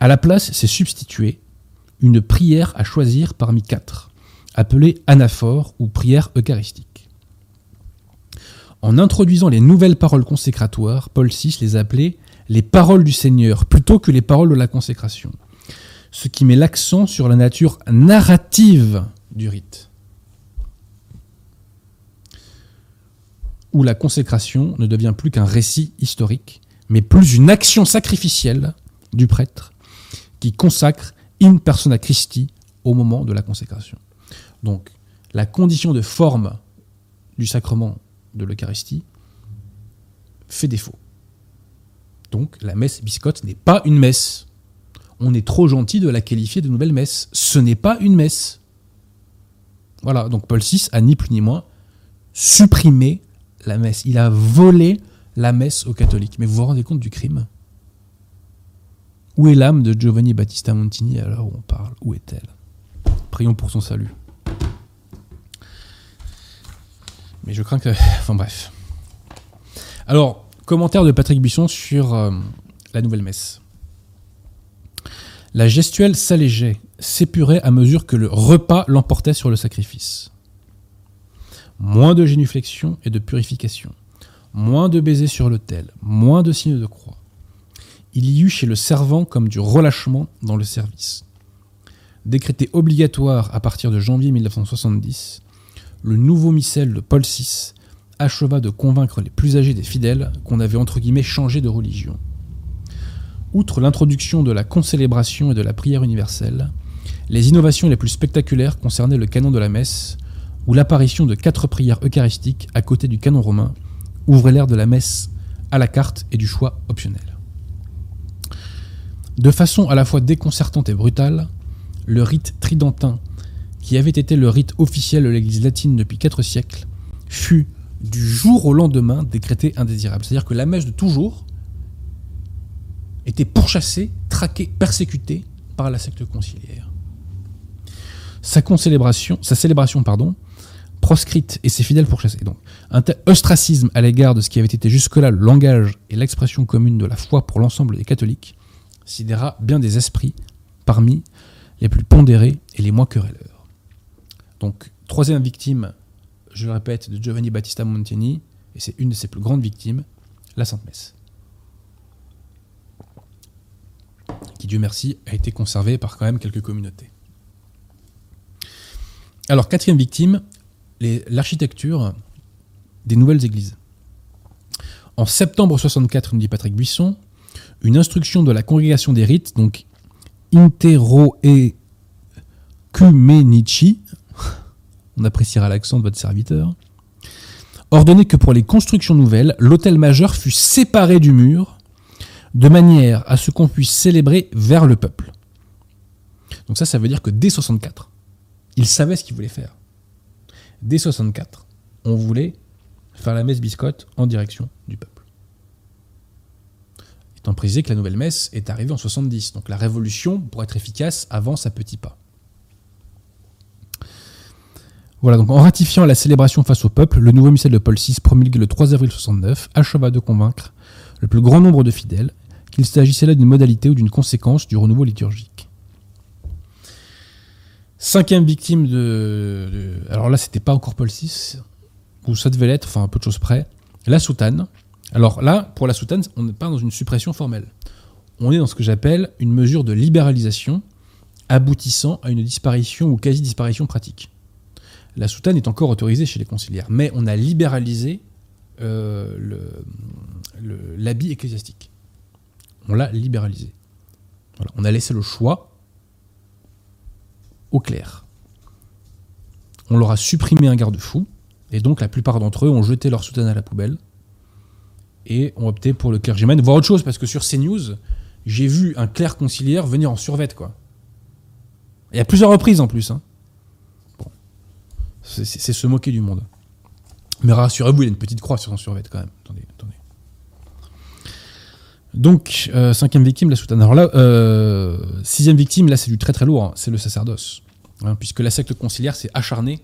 À la place, s'est substitué une prière à choisir parmi quatre, appelée anaphore ou prière eucharistique. En introduisant les nouvelles paroles consécratoires, Paul VI les appelait les paroles du Seigneur plutôt que les paroles de la consécration, ce qui met l'accent sur la nature narrative du rite. où la consécration ne devient plus qu'un récit historique, mais plus une action sacrificielle du prêtre qui consacre in persona Christi au moment de la consécration. Donc, la condition de forme du sacrement de l'Eucharistie fait défaut. Donc, la messe biscotte n'est pas une messe. On est trop gentil de la qualifier de nouvelle messe. Ce n'est pas une messe. Voilà, donc Paul VI a ni plus ni moins supprimé la messe. Il a volé la messe aux catholiques. Mais vous vous rendez compte du crime? Où est l'âme de Giovanni Battista Montini à l'heure où on parle Où est-elle? Prions pour son salut. Mais je crains que... Enfin bref. Alors, commentaire de Patrick Buisson sur euh, la nouvelle messe. La gestuelle s'allégeait, s'épurait à mesure que le repas l'emportait sur le sacrifice moins de génuflexion et de purification, moins de baisers sur l'autel, moins de signes de croix. Il y eut chez le servant comme du relâchement dans le service. Décrété obligatoire à partir de janvier 1970, le nouveau missel de Paul VI acheva de convaincre les plus âgés des fidèles qu'on avait entre guillemets changé de religion. Outre l'introduction de la concélébration et de la prière universelle, les innovations les plus spectaculaires concernaient le canon de la messe, où l'apparition de quatre prières eucharistiques à côté du canon romain ouvrait l'ère de la messe à la carte et du choix optionnel. De façon à la fois déconcertante et brutale, le rite tridentin, qui avait été le rite officiel de l'Église latine depuis quatre siècles, fut du jour au lendemain décrété indésirable. C'est-à-dire que la messe de toujours était pourchassée, traquée, persécutée par la secte conciliaire. Sa, célébration pardon, proscrite et ses fidèles pourchassés. Donc, un tel ostracisme à l'égard de ce qui avait été jusque-là le langage et l'expression commune de la foi pour l'ensemble des catholiques sidéra bien des esprits parmi les plus pondérés et les moins querelleurs. Donc, troisième victime, je le répète, de Giovanni Battista Montini, et c'est une de ses plus grandes victimes, la Sainte Messe. Dieu merci, a été conservé par quand même quelques communautés. Alors, quatrième victime, l'architecture des nouvelles églises. En septembre 64, nous dit Patrick Buisson, une instruction de la congrégation des rites, donc Intero et Cumenici, on appréciera l'accent de votre serviteur, ordonnait que pour les constructions nouvelles, l'hôtel majeur fût séparé du mur, de manière à ce qu'on puisse célébrer vers le peuple. Donc ça, ça veut dire que dès 64, il savait ce qu'il voulait faire. Dès 64, on voulait faire la messe biscotte en direction du peuple. Étant précisé que la nouvelle messe est arrivée en 70, donc la révolution, pour être efficace, avance à petits pas. Voilà, donc en ratifiant la célébration face au peuple, le nouveau missel de Paul VI promulgué le 3 avril 69 acheva de convaincre le plus grand nombre de fidèles qu'il s'agissait là d'une modalité ou d'une conséquence du renouveau liturgique. Cinquième victime de. alors là, c'était pas encore Paul VI, ou ça devait l'être, enfin, un peu de choses près. La soutane. Alors là, pour la soutane, on n'est pas dans une suppression formelle. On est dans ce que j'appelle une mesure de libéralisation aboutissant à une disparition ou quasi-disparition pratique. La soutane est encore autorisée chez les conciliaires, mais on a libéralisé euh, l'habit ecclésiastique. On l'a libéralisé. On a laissé le choix au clair. On leur a supprimé un garde-fou, et donc la plupart d'entre eux ont jeté leur soutane à la poubelle et ont opté pour le clergyman, voire autre chose, parce que sur CNews, j'ai vu un clerc conciliaire venir en survette, quoi. Et à plusieurs reprises en plus. Hein. Bon. C'est se moquer du monde. Mais rassurez-vous, il y a une petite croix sur son survêt quand même. Attendez, attendez. Donc, euh, cinquième victime, la soutane. Alors là, euh, sixième victime, là c'est du très très lourd, hein. c'est le sacerdoce. Hein, puisque la secte conciliaire s'est acharnée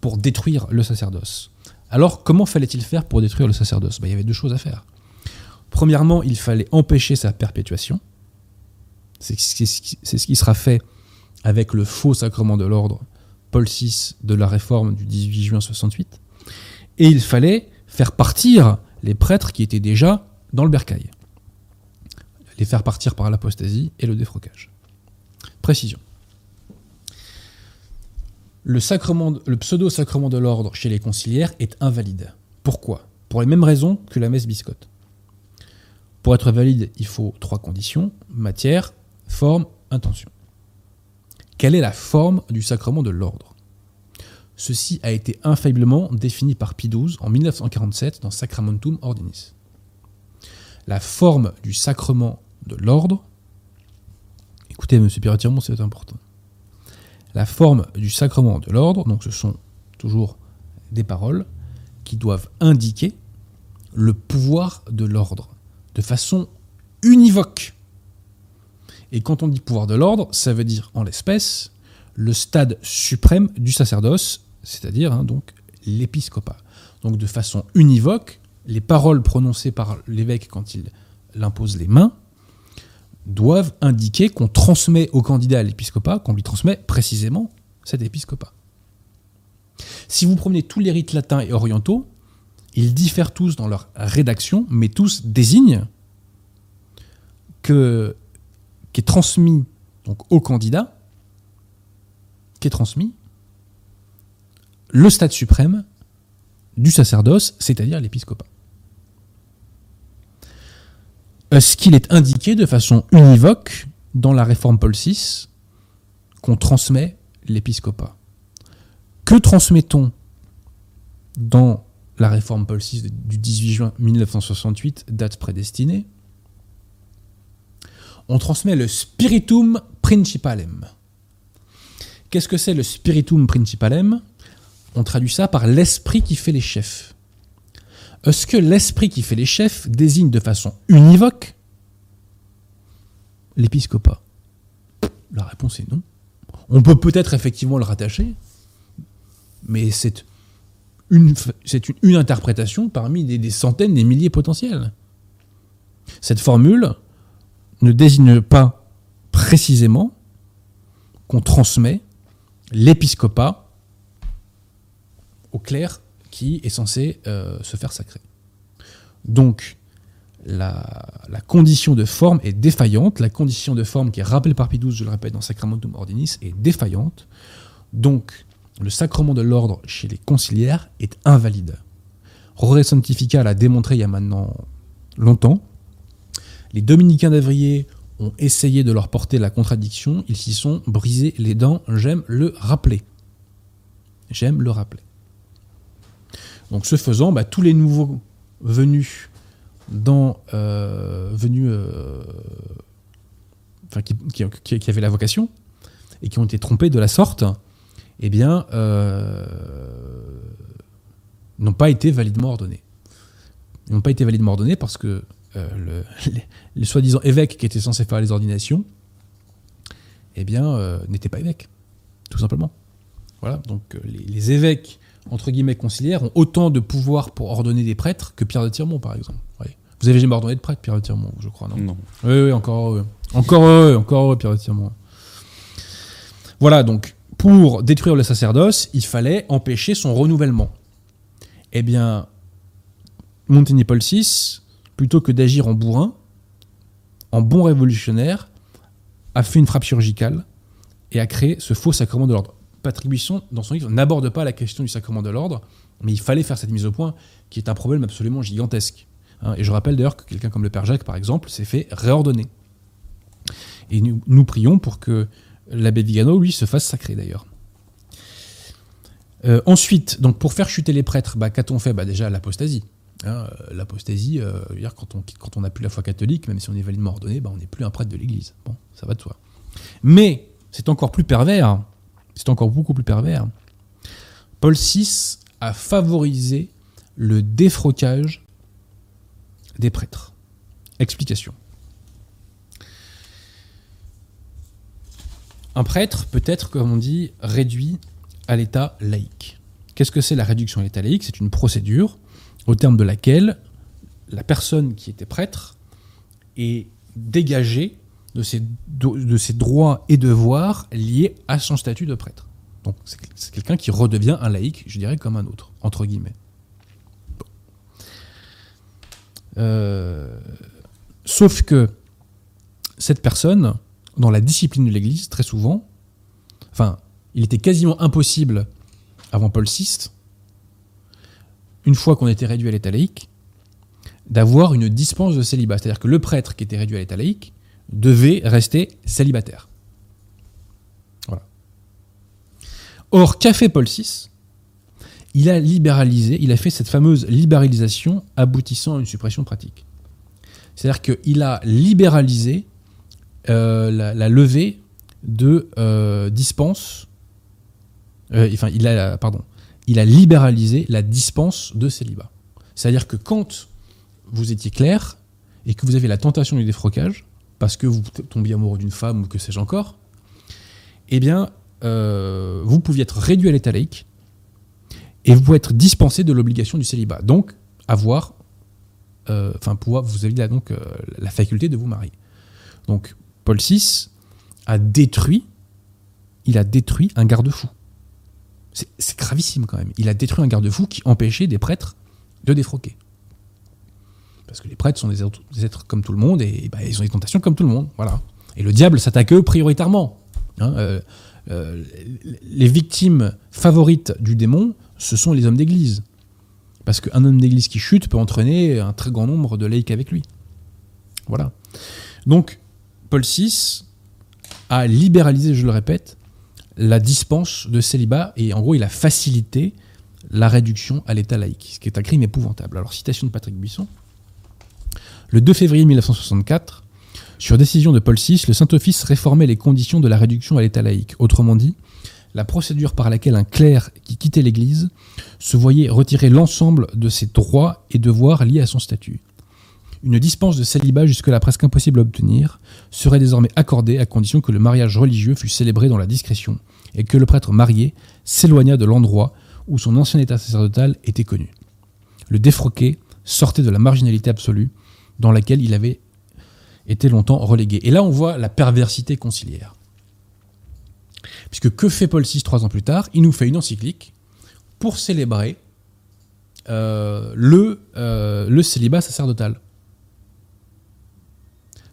pour détruire le sacerdoce. Alors, comment fallait-il faire pour détruire le sacerdoce ben, Il y avait deux choses à faire. Premièrement, il fallait empêcher sa perpétuation. C'est ce qui sera fait avec le faux sacrement de l'ordre Paul VI de la réforme du 18 juin 68. Et il fallait faire partir les prêtres qui étaient déjà dans le bercail. Les faire partir par l'apostasie et le défrocage. Précision. Le, sacrement, le pseudo-sacrement de l'ordre chez les conciliaires est invalide. Pourquoi? Pour les mêmes raisons que la messe biscotte. Pour être valide, il faut trois conditions matière, forme, intention. Quelle est la forme du sacrement de l'ordre? Ceci a été infailliblement défini par Pie XII en 1947 dans Sacramentum Ordinis. La forme du sacrement de l'ordre, écoutez, monsieur Piratièrement, c'est important. La forme du sacrement de l'ordre, donc ce sont toujours des paroles qui doivent indiquer le pouvoir de l'ordre de façon univoque. Et quand on dit pouvoir de l'ordre, ça veut dire en l'espèce le stade suprême du sacerdoce c'est-à-dire hein, donc l'épiscopat. Donc de façon univoque, les paroles prononcées par l'évêque quand il impose les mains doivent indiquer qu'on transmet au candidat à l'épiscopat, qu'on lui transmet précisément cet épiscopat. Si vous prenez tous les rites latins et orientaux, ils diffèrent tous dans leur rédaction, mais tous désignent que transmis donc au candidat, qui transmis le stade suprême du sacerdoce, c'est-à-dire l'épiscopat. Ce qu'il est indiqué de façon univoque dans la réforme Paul VI qu'on transmet l'épiscopat. Que transmet-on dans la réforme Paul VI du 18 juin 1968, date prédestinée? On transmet le spiritum principalem. Qu'est-ce que c'est le spiritum principalem? On traduit ça par l'esprit qui fait les chefs. Est-ce que l'esprit qui fait les chefs désigne de façon univoque l'épiscopat? La réponse est non. On peut peut-être effectivement le rattacher, mais c'est une, interprétation parmi des, des centaines, des milliers potentiels. Cette formule ne désigne pas précisément qu'on transmet l'épiscopat au clair qui est censé euh, se faire sacrer. Donc, la, condition de forme est défaillante. La condition de forme qui est rappelée par Pie je le répète, dans Sacramentum Ordinis, est défaillante. Donc, le sacrement de l'ordre chez les conciliaires est invalide. Rore Sanctifica l'a démontré il y a maintenant longtemps. Les dominicains d'Avrier ont essayé de leur porter la contradiction, ils s'y sont brisés les dents, j'aime le rappeler. J'aime le rappeler. Donc ce faisant, bah, tous les nouveaux venus euh, euh, qui, avaient la vocation et qui ont été trompés de la sorte, eh bien, euh, n'ont pas été validement ordonnés. Ils n'ont pas été validement ordonnés parce que le, les- le soi-disant évêque qui était censé faire les ordinations, eh bien, n'était pas évêque, tout simplement. Voilà, donc les évêques, entre guillemets, conciliaires, ont autant de pouvoir pour ordonner des prêtres que Pierre de Tiremont, par exemple. Vous avez jamais ordonné de prêtre, Pierre de Tiremont, je crois, non Non. oui, oui, encore heureux. Encore heureux, encore heureux, Pierre de Tiremont. Voilà, donc, pour détruire le sacerdoce, il fallait empêcher son renouvellement. Eh bien, Montaigne Paul VI, plutôt que d'agir en bourrin, en bon révolutionnaire, a fait une frappe chirurgicale et a créé ce faux sacrement de l'ordre. Patrick Buisson, dans son livre, n'aborde pas la question du sacrement de l'ordre, mais il fallait faire cette mise au point, qui est un problème absolument gigantesque. Hein, et je rappelle d'ailleurs que quelqu'un comme le Père Jacques, par exemple, s'est fait réordonner. Et nous, prions pour que l'abbé Vigano, lui, se fasse sacrer d'ailleurs. Euh, ensuite, donc pour faire chuter les prêtres, bah, qu'a-t-on fait? Bah, Déjà l'apostasie. Hein, euh, l'apostasie, euh, quand on n'a plus la foi catholique, même si on est validement ordonné, bah, on n'est plus un prêtre de l'Église. Bon, ça va de soi. Mais c'est encore plus pervers. C'est encore beaucoup plus pervers. Paul VI a favorisé le défrocage des prêtres. Explication. Un prêtre peut être, comme on dit, réduit à l'état laïque. Qu'est-ce que c'est la réduction à l'état laïque? C'est une procédure au terme de laquelle la personne qui était prêtre est dégagée de ses, droits et devoirs liés à son statut de prêtre. Donc c'est quelqu'un qui redevient un laïc, je dirais, comme un autre, entre guillemets. Euh, sauf que cette personne, dans la discipline de l'Église, très souvent, enfin, il était quasiment impossible, avant Paul VI, une fois qu'on était réduit à l'état laïque, d'avoir une dispense de célibat. C'est-à-dire que le prêtre qui était réduit à l'état laïque devait rester célibataire. Or, qu'a fait Paul VI Il a libéralisé, il a fait cette fameuse libéralisation aboutissant à une suppression pratique. C'est-à-dire qu'il a libéralisé euh, la, la levée de euh, dispense. euh, enfin, il a, pardon, il a libéralisé la dispense de célibat. C'est-à-dire que quand vous étiez clair et que vous avez la tentation du défrocage, parce que vous tombiez amoureux d'une femme ou que sais-je encore, eh bien, euh, vous pouviez être réduit à l'état laïque et vous pouvez être dispensé de l'obligation du célibat. Donc, avoir, euh, enfin, pouvoir, vous avez donc euh, la faculté de vous marier. Donc, Paul VI a détruit, il a détruit un garde-fou. C'est gravissime quand même. Il a détruit un garde-fou qui empêchait des prêtres de défroquer. Parce que les prêtres sont des êtres, comme tout le monde et bah, ils ont des tentations comme tout le monde. Voilà. Et le diable s'attaque eux prioritairement. Hein, euh, euh, les victimes favorites du démon, ce sont les hommes d'église. Parce qu'un homme d'église qui chute peut entraîner un très grand nombre de laïcs avec lui. Voilà. Donc, Paul VI a libéralisé, je le répète, la dispense de célibat et en gros, il a facilité la réduction à l'état laïque, ce qui est un crime épouvantable. Alors, citation de Patrick Buisson. Le 2 février 1964, sur décision de Paul VI, le Saint-Office réformait les conditions de la réduction à l'état laïque. Autrement dit, la procédure par laquelle un clerc qui quittait l'Église se voyait retirer l'ensemble de ses droits et devoirs liés à son statut. Une dispense de célibat jusque-là presque impossible à obtenir serait désormais accordée à condition que le mariage religieux fût célébré dans la discrétion et que le prêtre marié s'éloignât de l'endroit où son ancien état sacerdotal était connu. Le défroqué sortait de la marginalité absolue dans laquelle il avait été longtemps relégué. Et là, on voit la perversité conciliaire. Puisque que fait Paul VI trois ans plus tard? Il nous fait une encyclique pour célébrer euh, le, euh, le célibat sacerdotal.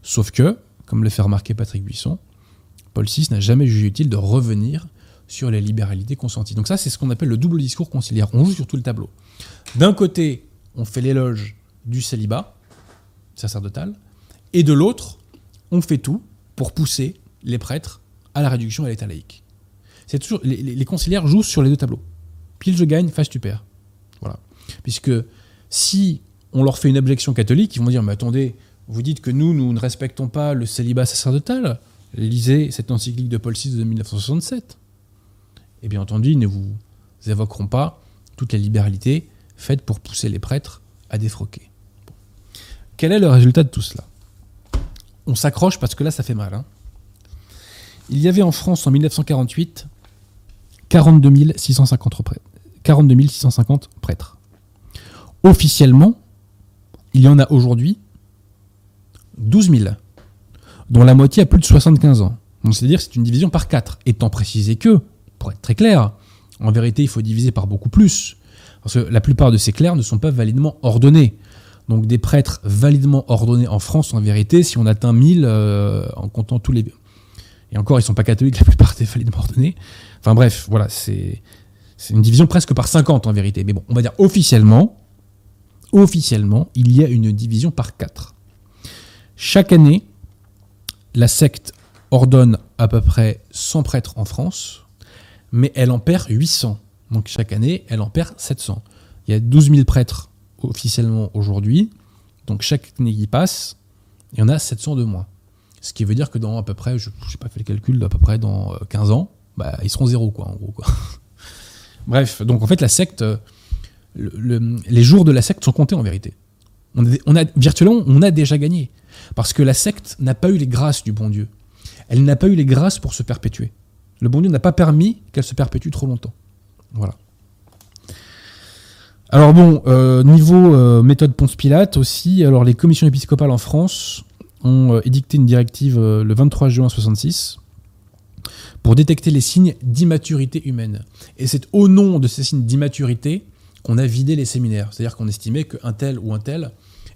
Sauf que, comme le fait remarquer Patrick Buisson, Paul VI n'a jamais jugé utile de revenir sur les libéralités consenties. Donc ça, c'est ce qu'on appelle le double discours conciliaire. On joue sur tout le tableau. D'un côté, on fait l'éloge du célibat sacerdotal, et de l'autre, on fait tout pour pousser les prêtres à la réduction à l'état laïque. C'est toujours les, les, jouent sur les deux tableaux. Pile je gagne, face tu perds. Voilà. Puisque si on leur fait une objection catholique, ils vont dire mais attendez, vous dites que nous nous ne respectons pas le célibat sacerdotal. Lisez cette encyclique de Paul VI de 1967. Et bien entendu, ils ne vous évoqueront pas toute la libéralité faite pour pousser les prêtres à défroquer. Quel est le résultat de tout cela On s'accroche parce que là, ça fait mal. Hein. Il y avait en France en 1948 42 650 prêtres. 42 650 prêtres. Officiellement, il y en a aujourd'hui 12 000, dont la moitié a plus de 75 ans. c'est-à-dire c'est une division par 4, étant précisé que pour être très clair, en vérité, il faut diviser par beaucoup plus. Parce que la plupart de ces clercs ne sont pas validement ordonnés. Donc des prêtres validement ordonnés en France, en vérité, si on atteint 1000, euh, en comptant tous les... Et encore, ils ne sont pas catholiques, la plupart des validement ordonnés. Enfin bref, voilà, c'est une division presque par 50 en vérité. Mais bon, on va dire officiellement, officiellement, il y a une division par 4. Chaque année, la secte ordonne à peu près 100 prêtres en France, mais elle en perd 800. Donc chaque année, elle en perd 700. Il y a 12 000 prêtres officiellement aujourd'hui. Donc chaque année qui passe, il y en a 700 de moins. Ce qui veut dire que dans à peu près, je n'ai pas fait le calcul, à peu près dans 15 euh, ans, bah, ils seront zéro, quoi, en gros. Quoi. Bref, donc en fait, la secte, les jours de la secte sont comptés en vérité. On a, on a, virtuellement, on a déjà gagné. Parce que la secte n'a pas eu les grâces du bon Dieu. Elle n'a pas eu les grâces pour se perpétuer. Le bon Dieu n'a pas permis qu'elle se perpétue trop longtemps. Voilà. Alors bon, euh, niveau euh, méthode Ponce Pilate aussi, alors les commissions épiscopales en France ont euh, édicté une directive le 23 juin 66 pour détecter les signes d'immaturité humaine. Et c'est au nom de ces signes d'immaturité qu'on a vidé les séminaires. C'est-à-dire qu'on estimait qu'un tel ou un tel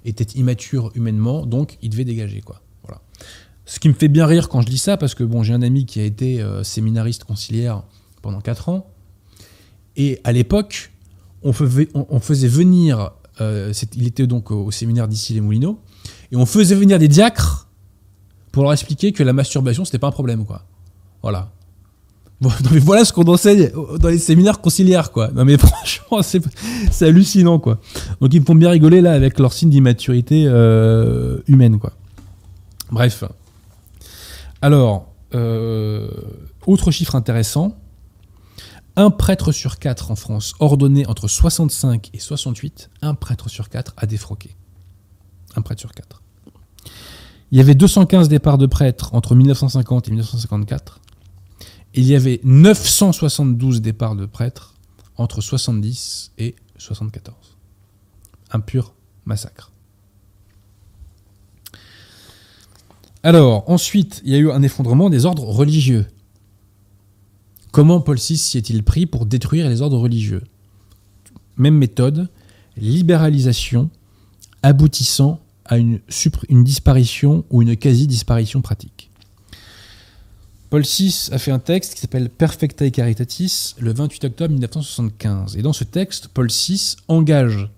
était immature humainement, donc il devait dégager. Quoi. Voilà. Ce qui me fait bien rire quand je dis ça, parce que j'ai un ami qui a été séminariste conciliaire pendant 4 ans, et à l'époque, on, faisait venir, euh, il était donc au séminaire d'ici les Moulineaux, et on faisait venir des diacres pour leur expliquer que la masturbation, c'était pas un problème, quoi. Voilà. voilà ce qu'on enseigne dans les séminaires conciliaires, quoi. Non, mais franchement, c'est hallucinant, quoi. Donc, ils me font bien rigoler, là, avec leur signe d'immaturité euh, humaine, quoi. Bref. Alors, euh, autre chiffre intéressant. Un prêtre sur quatre en France, ordonné entre 65 et 68, un prêtre sur quatre a défroqué. Un prêtre sur quatre. Il y avait 215 départs de prêtres entre 1950 et 1954. il y avait 972 départs de prêtres entre 70 et 74. Un pur massacre. Alors, ensuite, il y a eu un effondrement des ordres religieux. Comment Paul VI s'y est-il pris pour détruire les ordres religieux? Même méthode, libéralisation aboutissant à une, disparition ou une quasi-disparition pratique. Paul VI a fait un texte qui s'appelle Perfectae Caritatis le 28 octobre 1975. Et dans ce texte, Paul VI engage,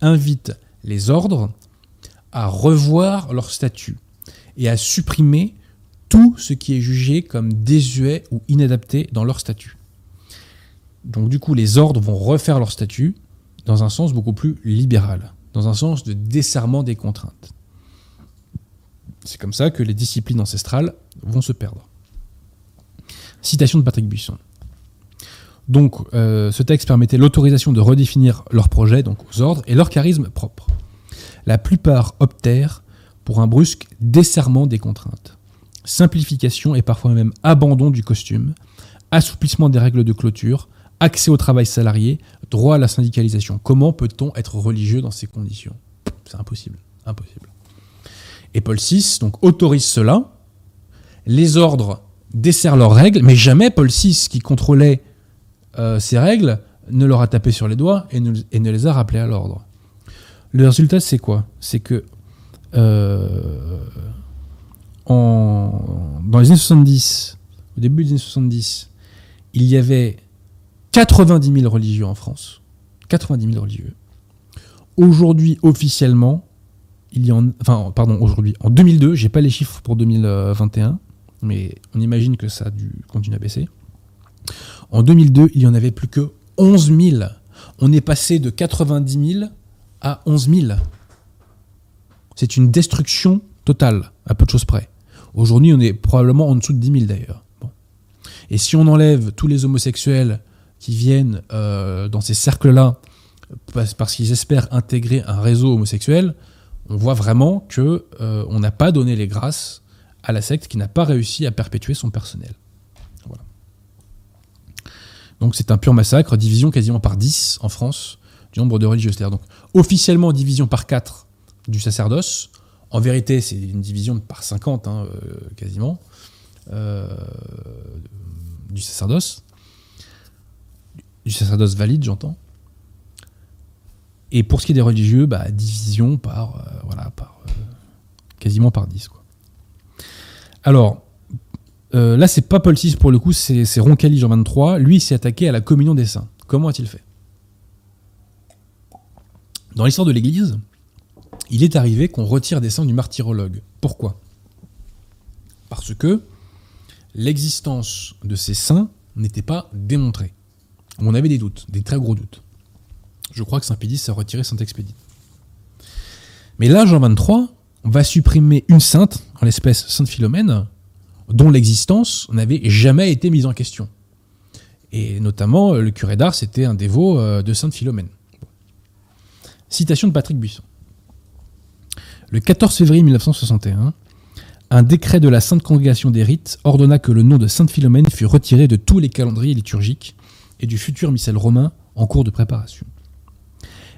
invite les ordres à revoir leur statut et à supprimer tout ce qui est jugé comme désuet ou inadapté dans leur statut. Donc du coup, les ordres vont refaire leur statut dans un sens beaucoup plus libéral, dans un sens de desserrement des contraintes. C'est comme ça que les disciplines ancestrales vont se perdre. Citation de Patrick Buisson. Donc, euh, ce texte permettait l'autorisation de redéfinir leurs projets, donc aux ordres, et leur charisme propre. La plupart optèrent pour un brusque desserrement des contraintes. Simplification et parfois même abandon du costume, assouplissement des règles de clôture, accès au travail salarié, droit à la syndicalisation. Comment peut-on être religieux dans ces conditions? C'est impossible, impossible. Et Paul VI donc autorise cela. Les ordres desserrent leurs règles, mais jamais Paul VI, qui contrôlait euh, ces règles, ne leur a tapé sur les doigts et ne, les a rappelés à l'ordre. Le résultat, c'est quoi? C'est que euh, dans les années 70, au début des années 70, il y avait 90 000 religieux en France. 90 000 religieux. Aujourd'hui, officiellement, il y en, enfin, pardon, aujourd'hui, en 2002, j'ai pas les chiffres pour 2021, mais on imagine que ça a dû continuer à baisser. En 2002, il y en avait plus que 11 000. On est passé de 90 000 à 11 000. C'est une destruction totale, à peu de choses près. Aujourd'hui, on est probablement en dessous de 10 000 d'ailleurs. Et si on enlève tous les homosexuels qui viennent euh, dans ces cercles-là parce qu'ils espèrent intégrer un réseau homosexuel, on voit vraiment que euh, on n'a pas donné les grâces à la secte qui n'a pas réussi à perpétuer son personnel. Donc c'est un pur massacre, division quasiment par 10 en France du nombre de religieux. donc officiellement division par 4 du sacerdoce. En vérité, c'est une division par 50 hein, euh, quasiment euh, du sacerdoce. Du sacerdoce valide, j'entends. Et pour ce qui est des religieux, bah, division par, euh, voilà, par quasiment par 10. Quoi. Alors, là, c'est pas Paul VI pour le coup, c'est Roncalli Jean 23. Lui, il s'est attaqué à la communion des saints. Comment a-t-il fait? Dans l'histoire de l'Église, il est arrivé qu'on retire des saints du martyrologue. Pourquoi? Parce que l'existence de ces saints n'était pas démontrée. On avait des doutes, des très gros doutes. Je crois que Saint Pédis a retiré Saint Expédie. Mais là, Jean 23 va supprimer une sainte, en l'espèce Sainte Philomène, dont l'existence n'avait jamais été mise en question. Et notamment, le curé d'Ars était un dévot euh, de Sainte Philomène. Citation de Patrick Buisson. Le 14 février 1961, un décret de la Sainte Congrégation des Rites ordonna que le nom de Sainte Philomène fût retiré de tous les calendriers liturgiques et du futur missel romain en cours de préparation.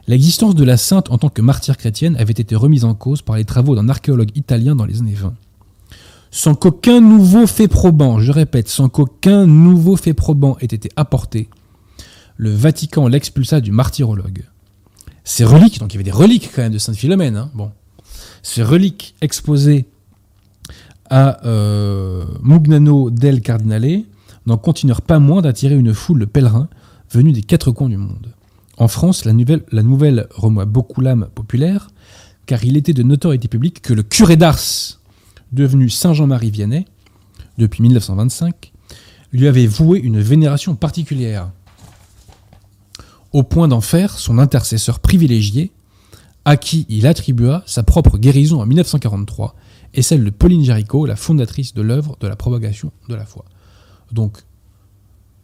L'existence de la sainte en tant que martyre chrétienne avait été remise en cause par les travaux d'un archéologue italien dans les années 20 sans qu'aucun nouveau fait probant, je répète, sans qu'aucun nouveau fait probant ait été apporté, le Vatican l'expulsa du martyrologue. Ces reliques, donc il y avait des reliques quand même de Sainte Philomène, hein, bon, ces reliques exposées à euh, Mugnano del Cardinale n'en continuèrent pas moins d'attirer une foule de pèlerins venus des quatre coins du monde. En France, la nouvelle, la remoua beaucoup l'âme populaire, car il était de notoriété publique que le curé d'Ars, devenu Saint Jean-Marie Vianney depuis 1925, lui avait voué une vénération particulière, au point d'en faire son intercesseur privilégié, à qui il attribua sa propre guérison en 1943 et celle de Pauline Jaricot, la fondatrice de l'œuvre de la propagation de la foi. Donc,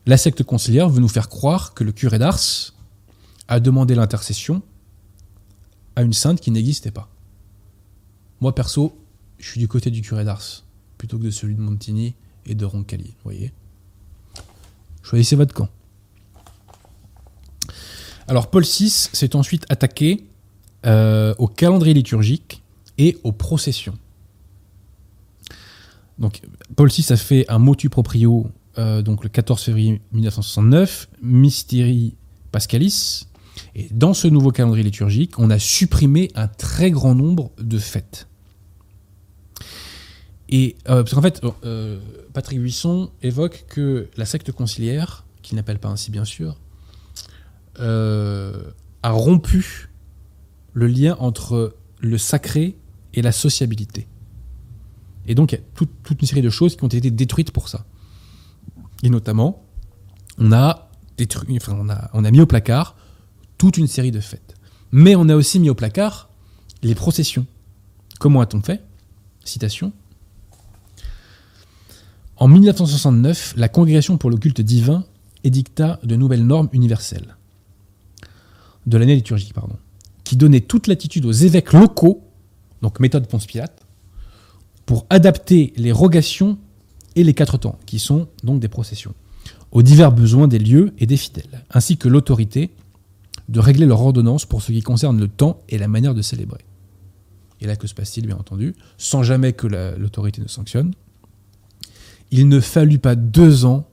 la secte conciliaire veut nous faire croire que le curé d'Ars a demandé l'intercession à une sainte qui n'existait pas. Moi, perso, je suis du côté du curé d'Ars plutôt que de celui de Montigny et de Roncallier. Vous voyez Choisissez votre camp. Alors, Paul VI s'est ensuite attaqué euh, au calendrier liturgique et aux processions. Donc, Paul VI a fait un motu proprio euh, donc le 14 février 1969, Mysteri Pascalis. Et dans ce nouveau calendrier liturgique, on a supprimé un très grand nombre de fêtes. Et euh, parce qu'en fait, Patrick Buisson évoque que la secte conciliaire, qu'il n'appelle pas ainsi bien sûr, a rompu le lien entre le sacré et la sociabilité. Et donc, il y a toute, une série de choses qui ont été détruites pour ça. Et notamment, on a, détruit, enfin, on a, on a mis au placard toute une série de fêtes. Mais on a aussi mis au placard les processions. Comment a-t-on fait? Citation. En 1969, la Congrégation pour le culte divin édicta de nouvelles normes universelles de l'année liturgique, pardon, qui donnaient toute latitude aux évêques locaux, donc méthode Ponce Pilate, pour adapter les rogations et les quatre temps, qui sont donc des processions, aux divers besoins des lieux et des fidèles, ainsi que l'autorité de régler leur ordonnance pour ce qui concerne le temps et la manière de célébrer. Et là, que se passe-t-il, bien entendu Sans jamais que l'autorité ne sanctionne, il ne fallut pas deux ans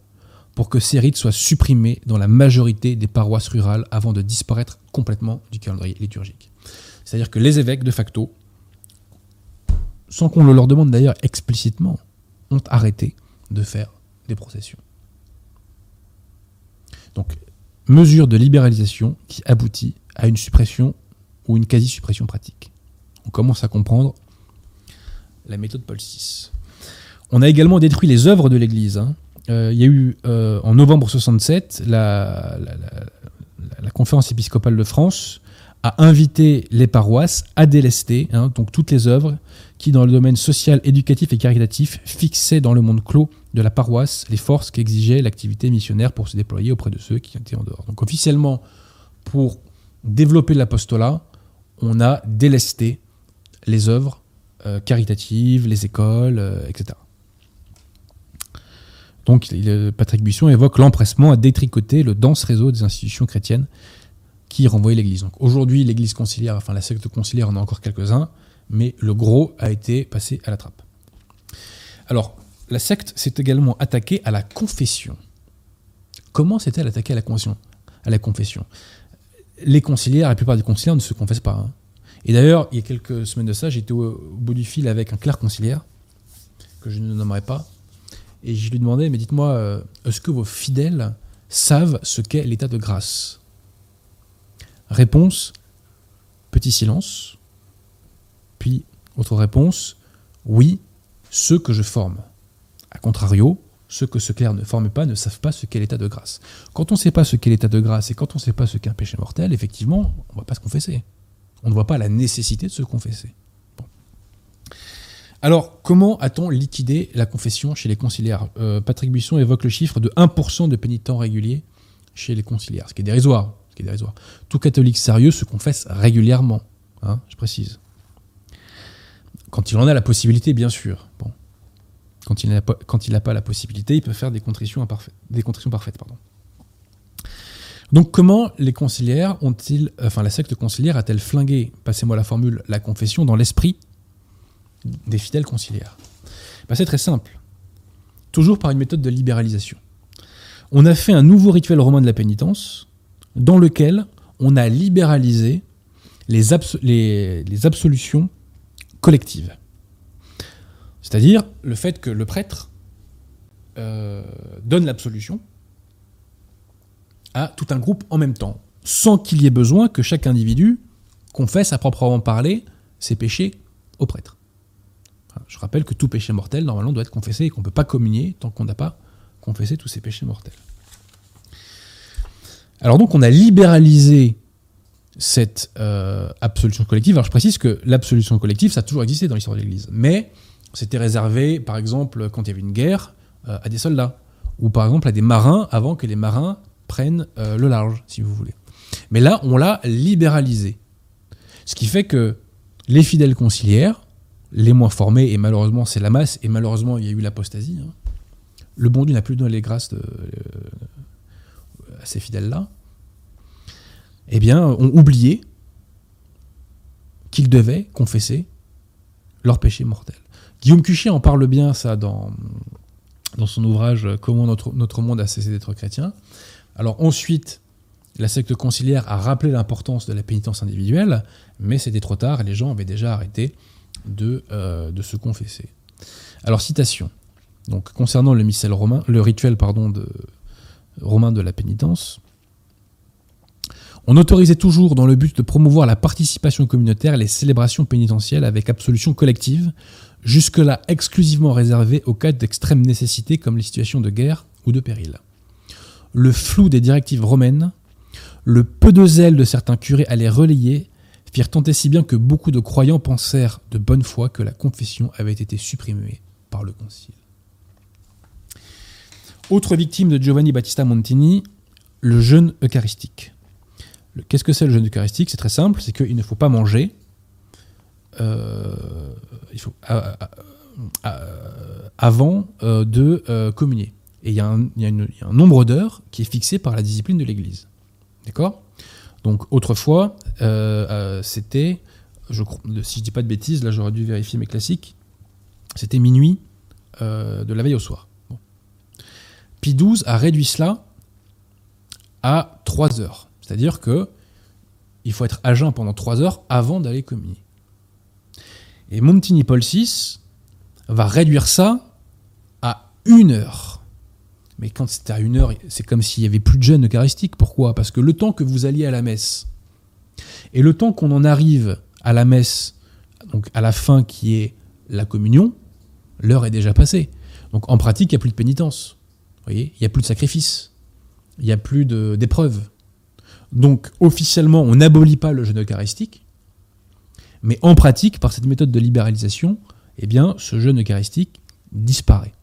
pour que ces rites soient supprimés dans la majorité des paroisses rurales avant de disparaître complètement du calendrier liturgique. C'est-à-dire que les évêques, de facto, sans qu'on le leur demande d'ailleurs explicitement, ont arrêté de faire des processions. Donc, mesure de libéralisation qui aboutit à une suppression ou une quasi-suppression pratique. On commence à comprendre la méthode Paul VI. On a également détruit les œuvres de l'Église. hein. Euh, il y a eu euh, en novembre 67 la, conférence épiscopale de France a invité les paroisses à délester hein, donc toutes les œuvres qui, dans le domaine social, éducatif et caritatif, fixaient dans le monde clos de la paroisse les forces qu'exigeait l'activité missionnaire pour se déployer auprès de ceux qui étaient en dehors. Donc officiellement, pour développer l'apostolat, on a délesté les œuvres euh, caritatives, les écoles, etc. Donc euh, Patrick Buisson évoque l'empressement à détricoter le dense réseau des institutions chrétiennes qui renvoyaient l'Église. Aujourd'hui, l'Église conciliaire, enfin la secte conciliaire, on a encore quelques-uns, mais le gros a été passé à la trappe. Alors, la secte s'est également attaquée à la confession. Comment s'est-elle attaquée à la confession, à la confession? Les conciliaires, la plupart des conciliaires ne se confessent pas. hein. Et d'ailleurs, il y a quelques semaines de ça, j'étais au bout du fil avec un clerc conciliaire, que je ne nommerai pas, et je lui demandais, mais dites-moi, euh, est-ce que vos fidèles savent ce qu'est l'état de grâce? Réponse, petit silence. Puis, autre réponse, oui, ceux que je forme. A contrario, ceux que ce clerc ne forme pas ne savent pas ce qu'est l'état de grâce. Quand on ne sait pas ce qu'est l'état de grâce et quand on ne sait pas ce qu'est un péché mortel, effectivement, on ne va pas se confesser. On ne voit pas la nécessité de se confesser. Alors, comment a-t-on liquidé la confession chez les conciliaires? Euh, Patrick Buisson évoque le chiffre de 1% de pénitents réguliers chez les conciliaires, ce qui est dérisoire. Tout catholique sérieux se confesse régulièrement, hein, je précise. Quand il en a la possibilité, bien sûr. Quand il n'a pas, la possibilité, il peut faire des contritions, des contritions parfaites. Donc comment les conciliaires ont-ils, enfin la secte conciliaire a-t-elle flingué, passez-moi la formule, la confession dans l'esprit des fidèles conciliaires Ben, C'est très simple. Toujours par une méthode de libéralisation. On a fait un nouveau rituel romain de la pénitence dans lequel on a libéralisé les absolutions collectives. C'est-à-dire le fait que le prêtre euh, donne l'absolution à tout un groupe en même temps, sans qu'il y ait besoin que chaque individu confesse à proprement parler ses péchés au prêtre. Je rappelle que tout péché mortel, normalement, doit être confessé et qu'on ne peut pas communier tant qu'on n'a pas confessé tous ses péchés mortels. Alors donc, on a libéralisé cette euh, absolution collective. Alors je précise que l'absolution collective, ça a toujours existé dans l'histoire de l'Église. Mais c'était réservé, par exemple, quand il y avait une guerre, euh, à des soldats. Ou par exemple à des marins, avant que les marins prennent euh, le large, si vous voulez. Mais là, on l'a libéralisé. Ce qui fait que les fidèles conciliaires, les moins formés, et malheureusement c'est la masse, et malheureusement il y a eu l'apostasie, hein, le bon Dieu n'a plus donné les grâces euh, à ces fidèles-là, eh bien, ont oublié qu'ils devaient confesser leurs péchés mortels. Guillaume Cuchet en parle bien, ça, dans, son ouvrage Comment notre, monde a cessé d'être chrétien. Alors ensuite, la secte conciliaire a rappelé l'importance de la pénitence individuelle, mais c'était trop tard les gens avaient déjà arrêté de, euh, de se confesser. Alors, citation. Donc, concernant le missel romain, le rituel pardon, de, romain de la pénitence, on autorisait toujours, dans le but de promouvoir la participation communautaire, les célébrations pénitentielles avec absolution collective, jusque-là exclusivement réservées aux cas d'extrême nécessité comme les situations de guerre ou de péril. Le flou des directives romaines, le peu de zèle de certains curés à les relayer, firent tenter si bien que beaucoup de croyants pensèrent de bonne foi que la confession avait été supprimée par le concile. Autre victime de Giovanni Battista Montini, le jeûne eucharistique. Qu'est-ce que c'est le jeûne eucharistique? C'est très simple, c'est qu'il ne faut pas manger. euh, à- à- avant euh, de euh, communier. Et il y, a un- nombre d'heures qui est fixé par la discipline de l'Église. D'accord? Donc autrefois, euh, euh, c'était, je, crois- si je dis pas de bêtises, là j'aurais dû vérifier mes classiques, c'était minuit euh, de la veille au soir. Bon. Pie XII a réduit cela à 3 heures. C'est-à-dire que il faut être à jeun pendant 3 heures avant d'aller communier. Et Montini Paul VI va réduire ça une heure. Mais quand c'était à une heure, c'est comme s'il y avait plus de jeûne eucharistique. Pourquoi? Parce que le temps que vous alliez à la messe et le temps qu'on en arrive à la messe, donc à la fin qui est la communion, l'heure est déjà passée. Donc en pratique, il n'y a plus de pénitence. Il n'y a plus de sacrifice. Il n'y a plus d'épreuve. Donc officiellement, on n'abolit pas le jeûne eucharistique, mais en pratique, par cette méthode de libéralisation, eh bien, ce jeûne eucharistique disparaît.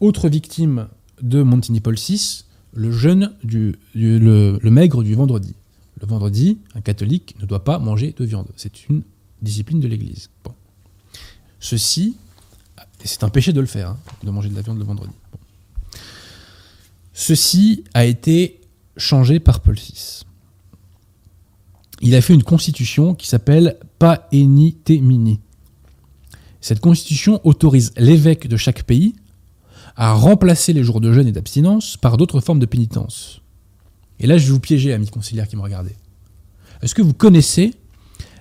Autre victime de Montigny-Paul VI, le jeûne du, le, maigre du vendredi. Le vendredi, un catholique ne doit pas manger de viande. C'est une discipline de l'Église. Ceci, c'est un péché de le faire, hein, de manger de la viande le vendredi. Ceci a été changé par Paul VI. Il a fait une constitution qui s'appelle Paeni Temini. Cette constitution autorise l'évêque de chaque pays à remplacer les jours de jeûne et d'abstinence par d'autres formes de pénitence. Et là, je vais vous piéger, amis conciliaires qui me regardez. Est-ce que vous connaissez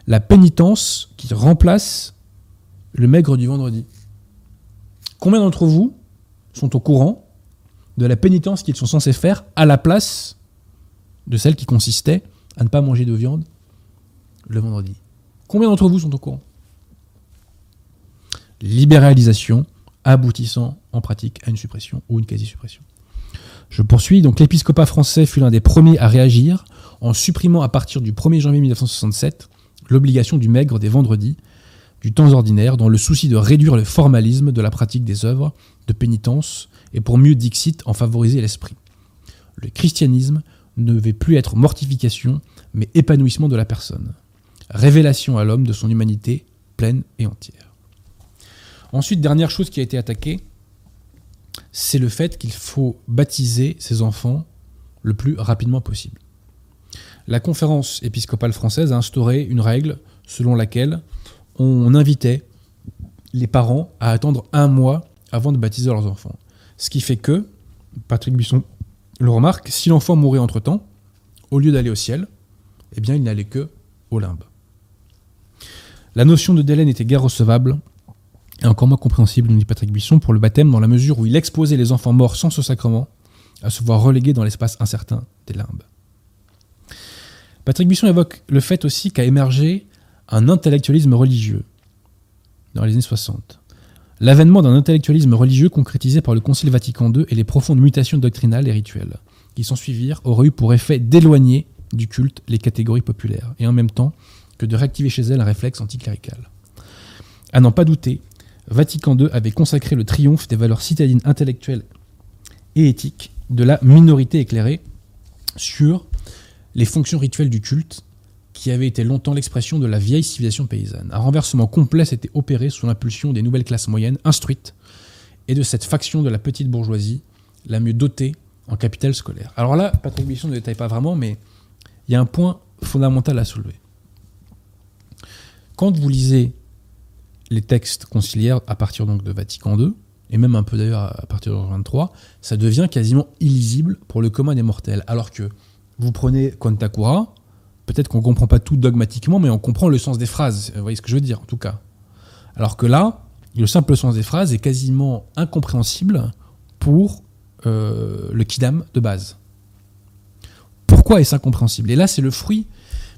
la pénitence qui remplace le maigre du vendredi? Combien d'entre vous sont au courant de la pénitence qu'ils sont censés faire à la place de celle qui consistait à ne pas manger de viande le vendredi? Combien d'entre vous sont au courant? Libéralisation aboutissant en pratique à une suppression ou une quasi-suppression. Je poursuis. Donc l'épiscopat français fut l'un des premiers à réagir en supprimant à partir du 1er janvier 1967 l'obligation du maigre des vendredis du temps ordinaire dans le souci de réduire le formalisme de la pratique des œuvres de pénitence et pour mieux dixit en favoriser l'esprit. Le christianisme ne devait plus être mortification mais épanouissement de la personne, révélation à l'homme de son humanité pleine et entière. Ensuite, dernière chose qui a été attaquée, c'est le fait qu'il faut baptiser ses enfants le plus rapidement possible. La conférence épiscopale française a instauré une règle selon laquelle on invitait les parents à attendre un mois avant de baptiser leurs enfants. Ce qui fait que, Patrick Buisson le remarque, si l'enfant mourait entre-temps, au lieu d'aller au ciel, eh bien il n'allait que au limbe. La notion de délai n'était guère recevable et encore moins compréhensible, nous dit Patrick Buisson, pour le baptême, dans la mesure où il exposait les enfants morts sans ce sacrement à se voir relégués dans l'espace incertain des limbes. Patrick Buisson évoque le fait aussi qu'a émergé un intellectualisme religieux dans les années 60. L'avènement d'un intellectualisme religieux concrétisé par le Concile Vatican II et les profondes mutations doctrinales et rituelles qui s'en suivirent auraient eu pour effet d'éloigner du culte les catégories populaires et en même temps que de réactiver chez elles un réflexe anticlérical. À n'en pas douter, Vatican II avait consacré le triomphe des valeurs citadines intellectuelles et éthiques de la minorité éclairée sur les fonctions rituelles du culte qui avait été longtemps l'expression de la vieille civilisation paysanne. Un renversement complet s'était opéré sous l'impulsion des nouvelles classes moyennes instruites et de cette faction de la petite bourgeoisie la mieux dotée en capital scolaire. Alors là, Patrick Bisson ne détaille pas vraiment, mais il y a un point fondamental à soulever. Quand vous lisez les textes conciliaires à partir de Vatican II, et même un peu d'ailleurs à partir de 23, ça devient quasiment illisible pour le commun des mortels. Alors que vous prenez Kontakura, peut-être qu'on ne comprend pas tout dogmatiquement, mais on comprend le sens des phrases. Vous voyez ce que je veux dire, en tout cas. Alors que là, le simple sens des phrases est quasiment incompréhensible pour euh, le kidam de base. Pourquoi est-ce incompréhensible? Et là, c'est le fruit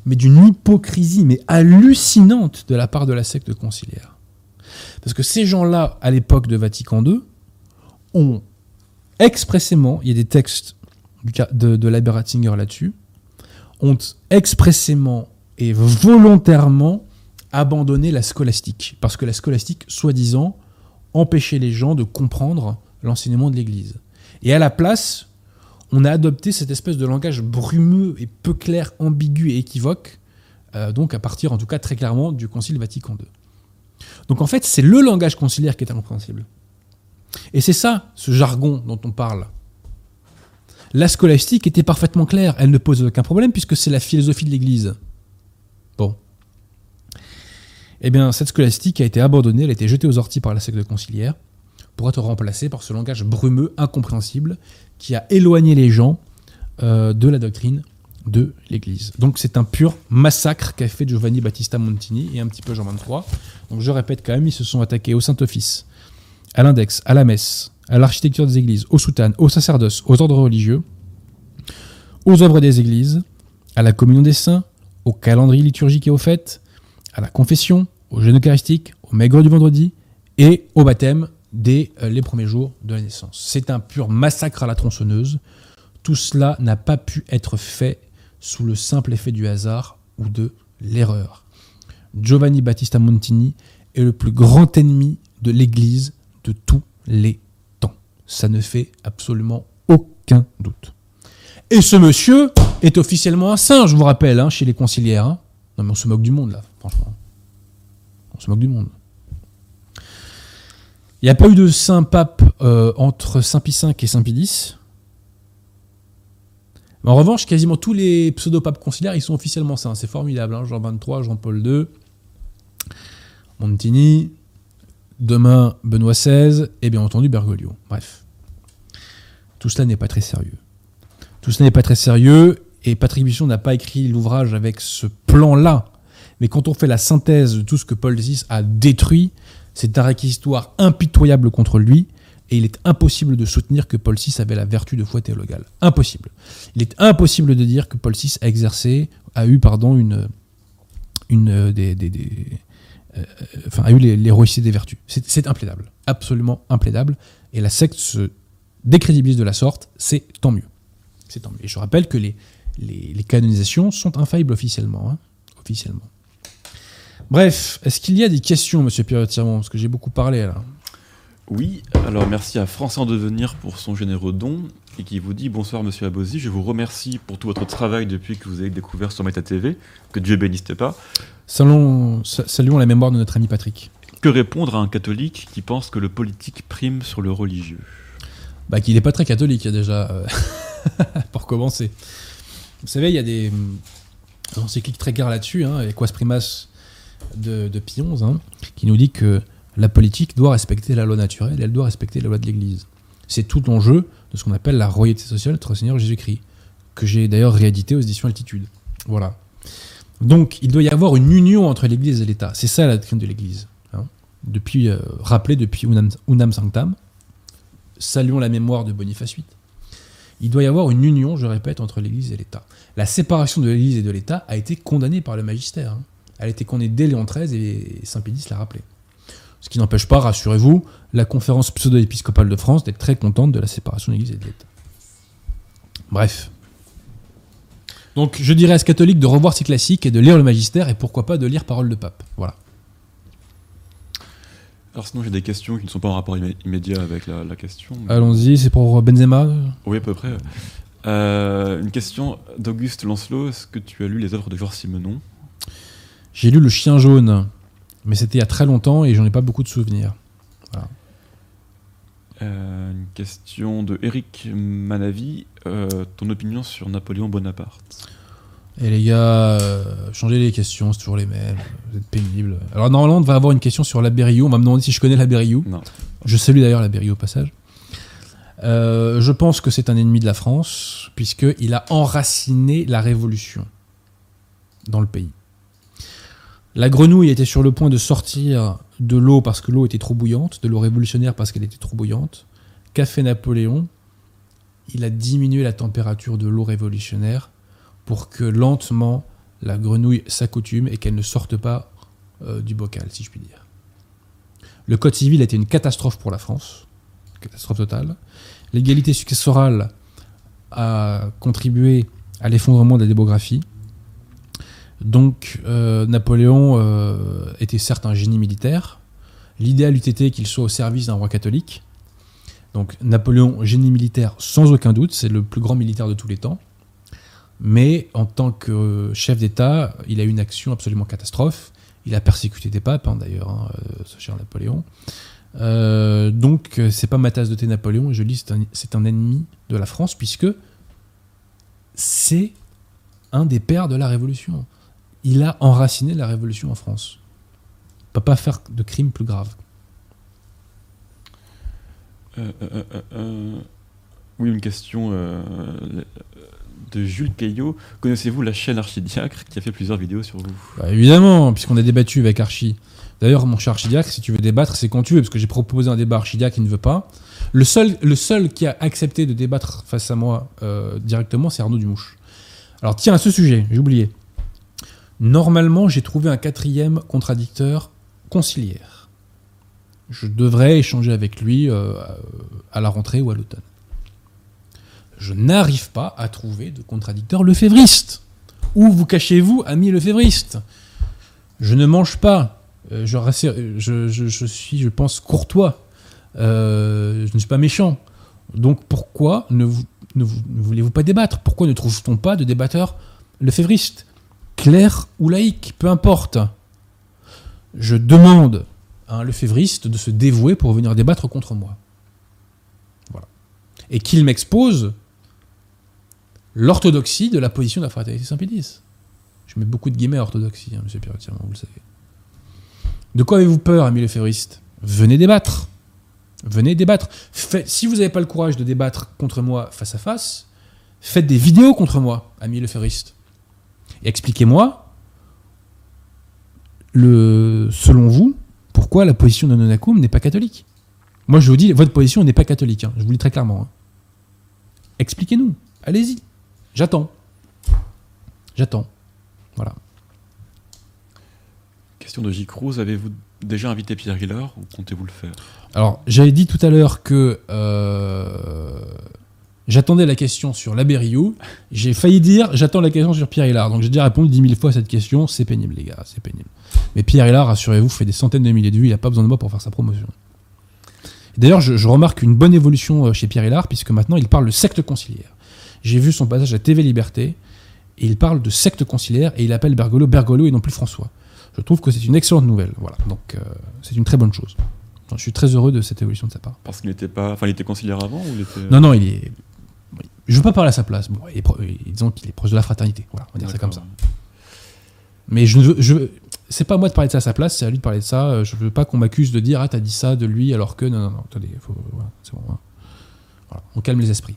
mais d'une hypocrisie mais hallucinante de la part de la secte conciliaire. Parce que ces gens-là, à l'époque de Vatican II, ont expressément, il y a des textes de, de Leiber Ratzinger là-dessus, ont expressément et volontairement abandonné la scolastique. Parce que la scolastique, soi-disant, empêchait les gens de comprendre l'enseignement de l'Église. Et à la place, on a adopté cette espèce de langage brumeux et peu clair, ambigu et équivoque, euh, donc à partir en tout cas très clairement du Concile Vatican II. Donc en fait, c'est le langage conciliaire qui est incompréhensible. Et c'est ça, ce jargon dont on parle. La scolastique était parfaitement claire, elle ne pose aucun problème puisque c'est la philosophie de l'Église. Bon. Eh bien, cette scolastique a été abandonnée, elle a été jetée aux orties par la secte conciliaire pour être remplacée par ce langage brumeux, incompréhensible, qui a éloigné les gens euh, de la doctrine de l'Église. Donc c'est un pur massacre qu'a fait Giovanni Battista Montini et un petit peu Jean 23. Donc je répète quand même, ils se sont attaqués au Saint-Office, à l'index, à la messe, à l'architecture des églises, aux soutanes, aux sacerdoces, aux ordres religieux, aux œuvres des églises, à la communion des saints, au calendrier liturgique et aux fêtes, à la confession, au jeûne eucharistique, au maigre du vendredi et au baptême dès euh, les premiers jours de la naissance. C'est un pur massacre à la tronçonneuse. Tout cela n'a pas pu être fait sous le simple effet du hasard ou de l'erreur. Giovanni Battista Montini est le plus grand ennemi de l'Église de tous les temps. Ça ne fait absolument aucun doute. Et ce monsieur est officiellement un saint, je vous rappelle, hein, chez les conciliaires. hein. Non mais on se moque du monde là, franchement. On se moque du monde. Il n'y a pas eu de saint pape euh, entre Saint Pie V et Saint Pie X. En revanche, quasiment tous les pseudo-papes conciliaires, ils sont officiellement saints. C'est formidable. hein. Jean 23, Jean-Paul II, Montini, demain Benoît XVI et bien entendu Bergoglio. Bref. Tout cela n'est pas très sérieux. Tout cela n'est pas très sérieux et Patrick Buisson n'a pas écrit l'ouvrage avec ce plan-là. Mais quand on fait la synthèse de tout ce que Paul VI a détruit, c'est un réquisitoire impitoyable contre lui et il est impossible de soutenir que Paul VI avait la vertu de foi théologale. Impossible. Il est impossible de dire que Paul VI a exercé, a eu, pardon, une, une euh, des, euh, enfin, a eu l'héroïcité des vertus. C'est implaidable. Absolument implaidable. Et la secte se décrédibilise de la sorte, c'est tant mieux. C'est tant mieux. Et je rappelle que les, canonisations sont infaillibles officiellement. hein. Officiellement. Bref, est-ce qu'il y a des questions, monsieur Pierre-Tirmont Parce que j'ai beaucoup parlé là. Oui, alors merci à France en devenir pour son généreux don et qui vous dit bonsoir monsieur Abosi, je vous remercie pour tout votre travail depuis que vous avez découvert sur Meta TV, que Dieu bénisse pas? Saluons, sa- saluons la mémoire de notre ami Patrick. Que répondre à un catholique qui pense que le politique prime sur le religieux? Bah, qu'il n'est pas très catholique déjà, euh, pour commencer. Vous savez, il y a des hum, encycliques très claires là-dessus, hein, avec Quas Primas de, de hein, qui nous dit que la politique doit respecter la loi naturelle elle doit respecter la loi de l'Église. C'est tout l'enjeu de ce qu'on appelle la royauté sociale de notre Seigneur Jésus-Christ, que j'ai d'ailleurs réédité aux éditions Altitude. Voilà. Donc, il doit y avoir une union entre l'Église et l'État. C'est ça la doctrine de l'Église. hein. Depuis, euh, rappelé depuis Unam, Unam Sanctam, saluons la mémoire de Boniface VIII. Il doit y avoir une union, je répète, entre l'Église et l'État. La séparation de l'Église et de l'État a été condamnée par le magistère. hein. Elle a été condamnée dès Léon XIII et Saint Pédis l'a rappelé. Ce qui n'empêche pas, rassurez-vous, la conférence pseudo-épiscopale de France d'être très contente de la séparation de l'Église et de l'État. Bref. Donc je dirais à ce catholique de revoir ses classiques et de lire le magistère et pourquoi pas de lire Parole de Pape. Voilà. Alors sinon j'ai des questions qui ne sont pas en rapport immé- immédiat avec la, la question. Allons-y, c'est pour Benzema. Oui à peu près. Euh, une question d'Auguste Lancelot, est-ce que tu as lu les œuvres de Georges Simenon? J'ai lu Le Chien jaune, mais c'était il y a très longtemps et j'en ai pas beaucoup de souvenirs. Euh, Une question de Eric Manavi, euh, ton opinion sur Napoléon Bonaparte? Et les gars, euh, changez les questions, c'est toujours les mêmes. Vous êtes pénibles. Alors normalement, on va avoir une question sur la Berriou. On m'a demandé si je connais la Berriou. Non. Je salue d'ailleurs la Berriou au passage. Euh, je pense que c'est un ennemi de la France, puisqu'il a enraciné la révolution dans le pays. La grenouille était sur le point de sortir de l'eau parce que l'eau était trop bouillante, de l'eau révolutionnaire parce qu'elle était trop bouillante. Fait Napoléon? Il a diminué la température de l'eau révolutionnaire pour que lentement la grenouille s'accoutume et qu'elle ne sorte pas euh, du bocal, si je puis dire. Le Code civil a été une catastrophe pour la France, catastrophe totale. L'égalité successorale a contribué à l'effondrement de la démographie. Donc euh, Napoléon euh, était certes un génie militaire. L'idéal eût été qu'il soit au service d'un roi catholique. Donc Napoléon, génie militaire sans aucun doute, c'est le plus grand militaire de tous les temps. Mais en tant que chef d'État, il a eu une action absolument catastrophe. Il a persécuté des papes, hein, d'ailleurs, hein, euh, ce cher Napoléon. Euh, donc, euh, c'est pas ma tasse de thé Napoléon, je un, c'est un ennemi de la France, puisque c'est un des pères de la Révolution. Il a enraciné la Révolution en France. Il peut pas faire de crime plus grave. Euh, euh, euh, Oui, une question de Jules Caillot. Connaissez-vous la chaîne Archidiacre qui a fait plusieurs vidéos sur vous? Bah, évidemment, puisqu'on a débattu avec Archie. D'ailleurs, mon cher Archidiacre, si tu veux débattre, c'est quand tu veux, parce que j'ai proposé un débat Archidiacre qui ne veut pas. Le seul, le seul qui a accepté de débattre face à moi directement, c'est Arnaud Dumouche. Alors, tiens, à ce sujet, j'ai oublié. Normalement, j'ai trouvé un quatrième contradicteur conciliaire. Je devrais échanger avec lui euh, à la rentrée ou à l'automne. Je n'arrive pas à trouver de contradicteur lefévriste. Où vous cachez-vous, ami lefévriste? Je ne mange pas. Euh, je, suis, je pense, courtois. Euh, je ne suis pas méchant. Donc pourquoi ne, vous- ne vous- ne voulez-vous pas débattre? Pourquoi ne trouve-t-on pas de débatteur lefévriste? Clair ou laïque, peu importe. Je demande à un lefévriste de se dévouer pour venir débattre contre moi. Voilà. Et qu'il m'expose l'orthodoxie de la position de la fraternité Saint-Pédis. Je mets beaucoup de guillemets à orthodoxie, hein, monsieur Pierre vous le savez. De quoi avez-vous peur, amis lefévristes? Venez débattre. Venez débattre. Si vous n'avez pas le courage de débattre contre moi face à face, faites des vidéos contre moi, amis lefévristes. Expliquez-moi, le, selon vous, pourquoi la position de Nonakoum n'est pas catholique? Moi, je vous dis, votre position n'est pas catholique. hein, je vous le dis très clairement. hein. Expliquez-nous. Allez-y. J'attends. J'attends. Voilà. Question de J. Cruz, avez-vous déjà invité Pierre Hiller ou comptez-vous le faire? Alors, j'avais dit tout à l'heure que euh, j'attendais la question sur l'abbé Riou. J'ai failli dire j'attends la question sur Pierre Hillard. Donc, j'ai déjà répondu dix mille fois à cette question. C'est pénible, les gars, c'est pénible. Mais Pierre Hillard, rassurez-vous, fait des centaines de milliers de vues. Il n'a pas besoin de moi pour faire sa promotion. D'ailleurs, je, je remarque une bonne évolution euh, chez Pierre Hillard, puisque maintenant, il parle de secte conciliaire. J'ai vu son passage à TV Liberté, et il parle de secte conciliaire, et il appelle Bergolo Bergolo et non plus François. Je trouve que c'est une excellente nouvelle. Voilà, donc euh, c'est une très bonne chose. Je suis très heureux de cette évolution de sa part. Parce qu'il n'était pas. Enfin, il était conciliaire avant ou il était. Non, non, il est. Je veux pas parler à sa place. Bon, il est pro- disons qu'il est proche de la fraternité. Voilà, on va dire ça comme ça. Mais je ne veux, je, c'est pas à moi de parler de ça à sa place, c'est à lui de parler de ça. Euh, Je veux pas qu'on m'accuse de dire ah t'as dit ça de lui alors que non non non. Attendez, faut, voilà, c'est bon. hein. Voilà, on calme les esprits.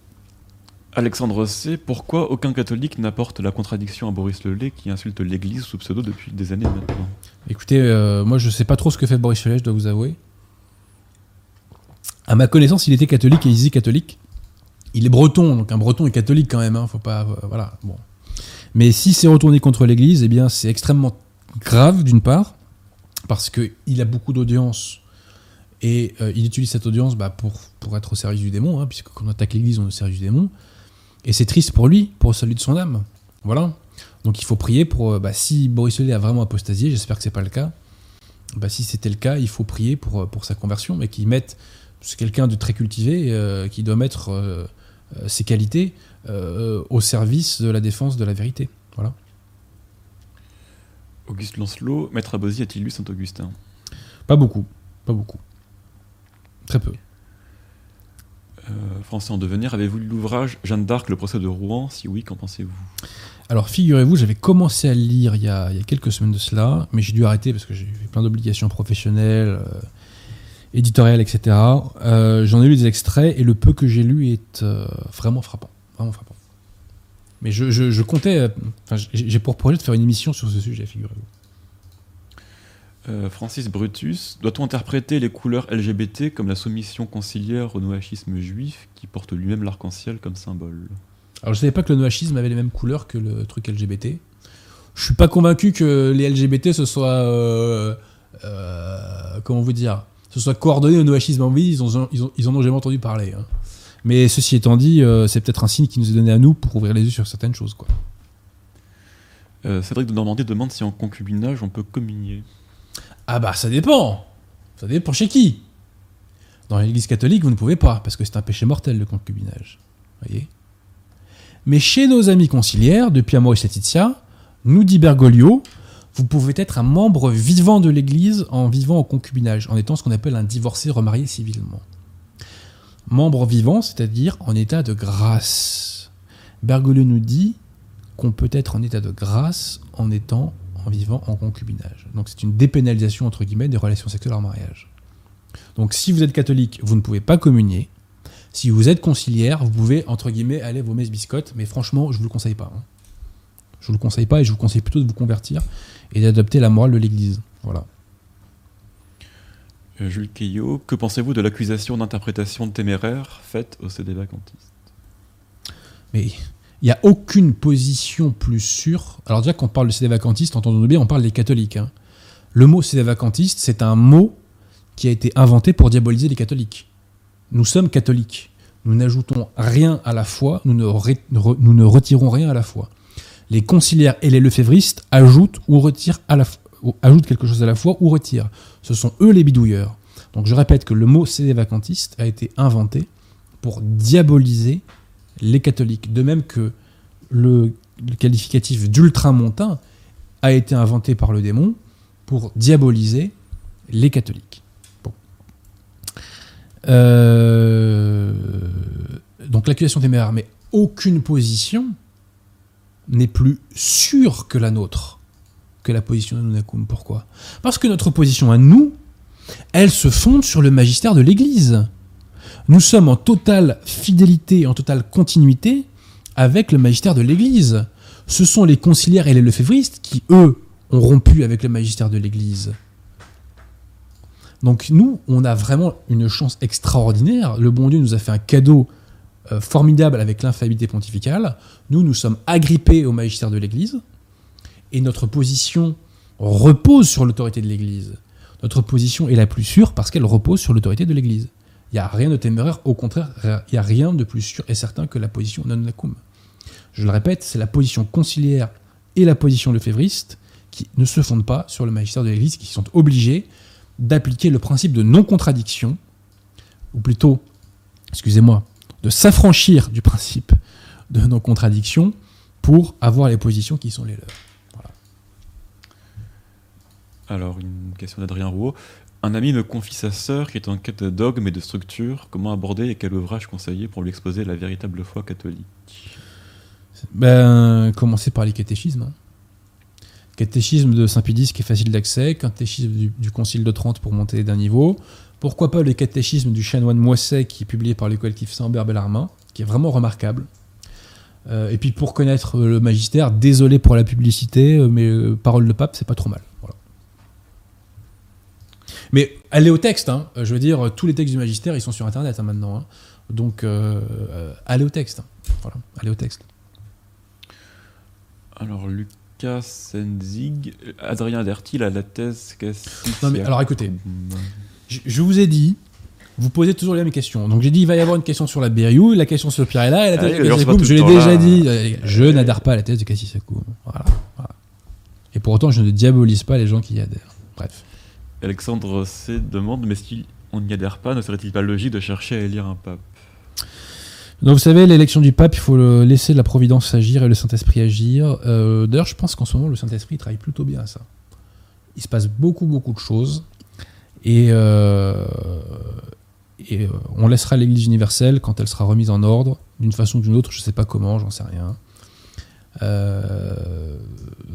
Alexandre C. Pourquoi aucun catholique n'apporte la contradiction à Boris Lelay qui insulte l'Église sous pseudo depuis des années maintenant? Écoutez, euh, moi je sais pas trop ce que fait Boris Felet, je dois vous avouer. À ma connaissance, il était catholique et il disait catholique. Il est breton, donc un breton est catholique quand même. Hein, pas, euh, voilà. Mais si c'est retourné contre l'Église, eh bien c'est extrêmement grave d'une part parce que il a beaucoup d'audience et euh, il utilise cette audience bah, pour être au service du démon, hein, puisque quand on attaque l'Église, on est au service du démon. Et c'est triste pour lui, pour celui de son âme. Voilà. Donc il faut prier pour. euh, bah, si Boris Lelay a vraiment apostasié, j'espère que c'est pas le cas. Bah, si c'était le cas, il faut prier pour, sa conversion, mais qu'il mette. C'est quelqu'un de très cultivé qui doit mettre ses qualités euh, au service de la défense de la vérité. Voilà. Auguste Lancelot, Maître Abosi a-t-il lu Saint-Augustin? Pas beaucoup. Pas beaucoup. Très peu. Euh, Français en devenir, avez-vous lu l'ouvrage Jeanne d'Arc, le procès de Rouen Si oui, qu'en pensez-vous? Alors, figurez-vous, j'avais commencé à le lire il y, a, il y a quelques semaines de cela, mais j'ai dû arrêter parce que j'ai eu plein d'obligations professionnelles, euh, éditoriales, etc. Euh, J'en ai lu des extraits et le peu que j'ai lu est euh, vraiment frappant. Vraiment frappant. Mais je, je- je comptais. euh, Enfin, j'ai pour projet de faire une émission sur ce sujet, figurez-vous. Euh, Francis Brutus, doit-on interpréter les couleurs LGBT comme la soumission conciliaire au noachisme juif qui porte lui-même l'arc-en-ciel comme symbole? Alors, je savais pas que le noachisme avait les mêmes couleurs que le truc LGBT. Je suis pas convaincu que les LGBT ce soit. comment vous dire Ce soit coordonné au noachisme. Ils, ont, ils, ont- ils en ont jamais entendu parler. hein. Mais ceci étant dit, euh, c'est peut-être un signe qui nous est donné à nous pour ouvrir les yeux sur certaines choses. Quoi. Euh, Cédric de Normandie demande si en concubinage on peut communier. Ah bah ça dépend Ça dépend chez qui Dans l'église catholique, vous ne pouvez pas, parce que c'est un péché mortel le concubinage. Voyez? Mais chez nos amis conciliaires, depuis Amoris Laetitia, nous dit Bergoglio, vous pouvez être un membre vivant de l'église en vivant en concubinage, en étant ce qu'on appelle un divorcé remarié civilement. Membre vivant, c'est-à-dire en état de grâce. Bergoglio nous dit qu'on peut être en état de grâce en étant en vivant en concubinage. Donc c'est une dépénalisation entre guillemets des relations sexuelles en mariage. Donc si vous êtes catholique, vous ne pouvez pas communier. Si vous êtes conciliaire, vous pouvez, entre guillemets, aller vos messes biscottes, mais franchement, je vous le conseille pas. hein. Je vous le conseille pas et je vous conseille plutôt de vous convertir et d'adopter la morale de l'Église. Voilà. Euh, Jules Caillot, que pensez-vous de l'accusation d'interprétation téméraire faite au CD vacantiste? Mais il n'y a aucune position plus sûre. Alors déjà, quand on parle de CD vacantiste, entendons-nous bien, on parle des catholiques. hein. Le mot CD vacantiste, c'est un mot qui a été inventé pour diaboliser les catholiques. Nous sommes catholiques. Nous n'ajoutons rien à la foi, nous ne, ré- re- nous ne retirons rien à la foi. Les conciliaires et les lefévristes ajoutent ou retirent quelque chose à la foi ou retirent. Ce sont eux les bidouilleurs. Donc je répète que le mot CD vacantiste a été inventé pour diaboliser les catholiques. De même que le, qualificatif d'ultramontain a été inventé par le démon pour diaboliser les catholiques. Euh, donc l'accusation téméraire, mais aucune position n'est plus sûre que la nôtre, que la position de Nunakum. Pourquoi? Parce que notre position à nous, elle se fonde sur le magistère de l'Église. Nous sommes en totale fidélité, en totale continuité avec le magistère de l'Église. Ce sont les conciliaires et les lefévristes qui, eux, ont rompu avec le magistère de l'Église. Donc nous, on a vraiment une chance extraordinaire. Le bon Dieu nous a fait un cadeau euh, formidable avec l'infaillibilité pontificale. Nous, nous sommes agrippés au magistère de l'Église et notre position repose sur l'autorité de l'Église. Notre position est la plus sûre parce qu'elle repose sur l'autorité de l'Église. Il n'y a rien de téméraire, au contraire, il n'y a rien de plus sûr et certain que la position non nacum. Je le répète, c'est la position conciliaire et la position lefévriste qui ne se fondent pas sur le magistère de l'Église, qui sont obligés d'appliquer le principe de non-contradiction, ou plutôt, excusez-moi, de s'affranchir du principe de non-contradiction pour avoir les positions qui sont les leurs. Alors, une question d'Adrien Rouault. Un ami me confie sa sœur qui est en quête de dogme et de structure. Comment aborder et quel ouvrage conseiller pour lui exposer la véritable foi catholique? Ben, commencer par les catéchismes. hein. Catéchisme de Saint-Pédis qui est facile d'accès, catéchisme du, du Concile de Trente pour monter d'un niveau. Pourquoi pas le catéchisme du chanoine Moisset qui est publié par le collectif Saint-Hubert-Bellarmin, qui est vraiment remarquable. Euh, et puis pour connaître le magistère, désolé pour la publicité, euh, mais euh, parole de pape, c'est pas trop mal. Voilà. Mais allez au texte, hein. Je veux dire, tous les textes du magistère, ils sont sur internet hein, maintenant. hein. Donc euh, allez au texte. Voilà, allez au texte. Alors, Lucas Senzig, Adrien Dertil a la thèse. Non, mais alors, écoutez. Je, je vous ai dit, vous posez toujours les mêmes questions. Donc j'ai dit, il va y avoir une question sur la BRU, la question sur là, et la thèse Ah de c'est Cassisacoum, pas tout je l'ai déjà là. dit. Euh, Je n'adhère pas à la thèse de Cassisacoum. Voilà, voilà. Et pour autant, je ne diabolise pas les gens qui y adhèrent. Bref. Alexandre C demande Mais si on n'y adhère pas, ne serait-il pas logique de chercher à élire un pape? Donc vous savez, l'élection du pape, il faut le laisser la providence agir et le Saint-Esprit agir. Euh, D'ailleurs, je pense qu'en ce moment, le Saint-Esprit il travaille plutôt bien à ça. Il se passe beaucoup, beaucoup de choses. Et, euh, euh, on laissera l'Église universelle, quand elle sera remise en ordre, d'une façon ou d'une autre, je ne sais pas comment, j'en sais rien, euh,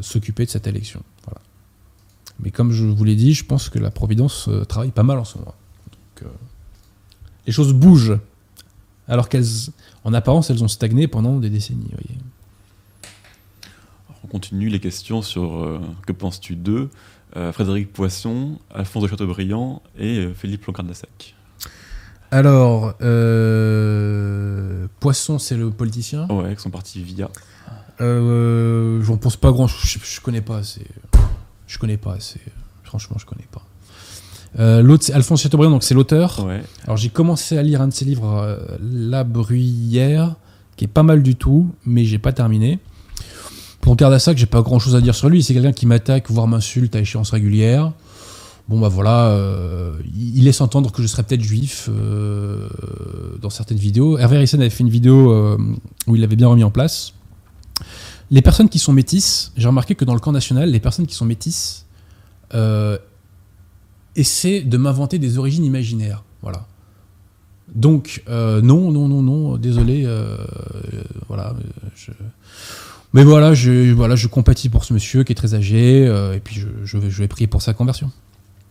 s'occuper de cette élection. Mais comme je vous l'ai dit, je pense que la providence travaille pas mal en ce moment. Les choses bougent alors qu'elles, en apparence, elles ont stagné pendant des décennies. On continue les questions sur Que penses-tu d'eux? Frédéric Poisson, Alphonse de Chateaubriand et euh, Philippe Longarde-Lassac. Alors, euh, Poisson, c'est le politicien? Ouais, qui sont partis via. Euh, J'en pense pas grand chose. Je, je connais pas assez. Je connais pas assez. Franchement, je connais pas. Euh, L'autre, c'est Alphonse Chateaubriand, donc c'est l'auteur. Ouais. Alors, j'ai commencé à lire un de ses livres, euh, La Bruyère, qui est pas mal du tout, mais j'ai pas terminé. Pour Cardassac, j'ai pas grand chose à dire sur lui. C'est quelqu'un qui m'attaque, voire m'insulte à échéance régulière. Bon, bah voilà, euh, il laisse entendre que je serais peut-être juif euh, dans certaines vidéos. Hervé Rissen avait fait une vidéo euh, où il l'avait bien remis en place. Les personnes qui sont métisses, j'ai remarqué que dans le camp national, les personnes qui sont métisses essaient de m'inventer des origines imaginaires. Voilà. Donc, non, non, non, non, désolé. voilà. je- Mais voilà je, voilà, je compatis pour ce monsieur qui est très âgé, euh, et puis je, je vais, je vais prier pour sa conversion.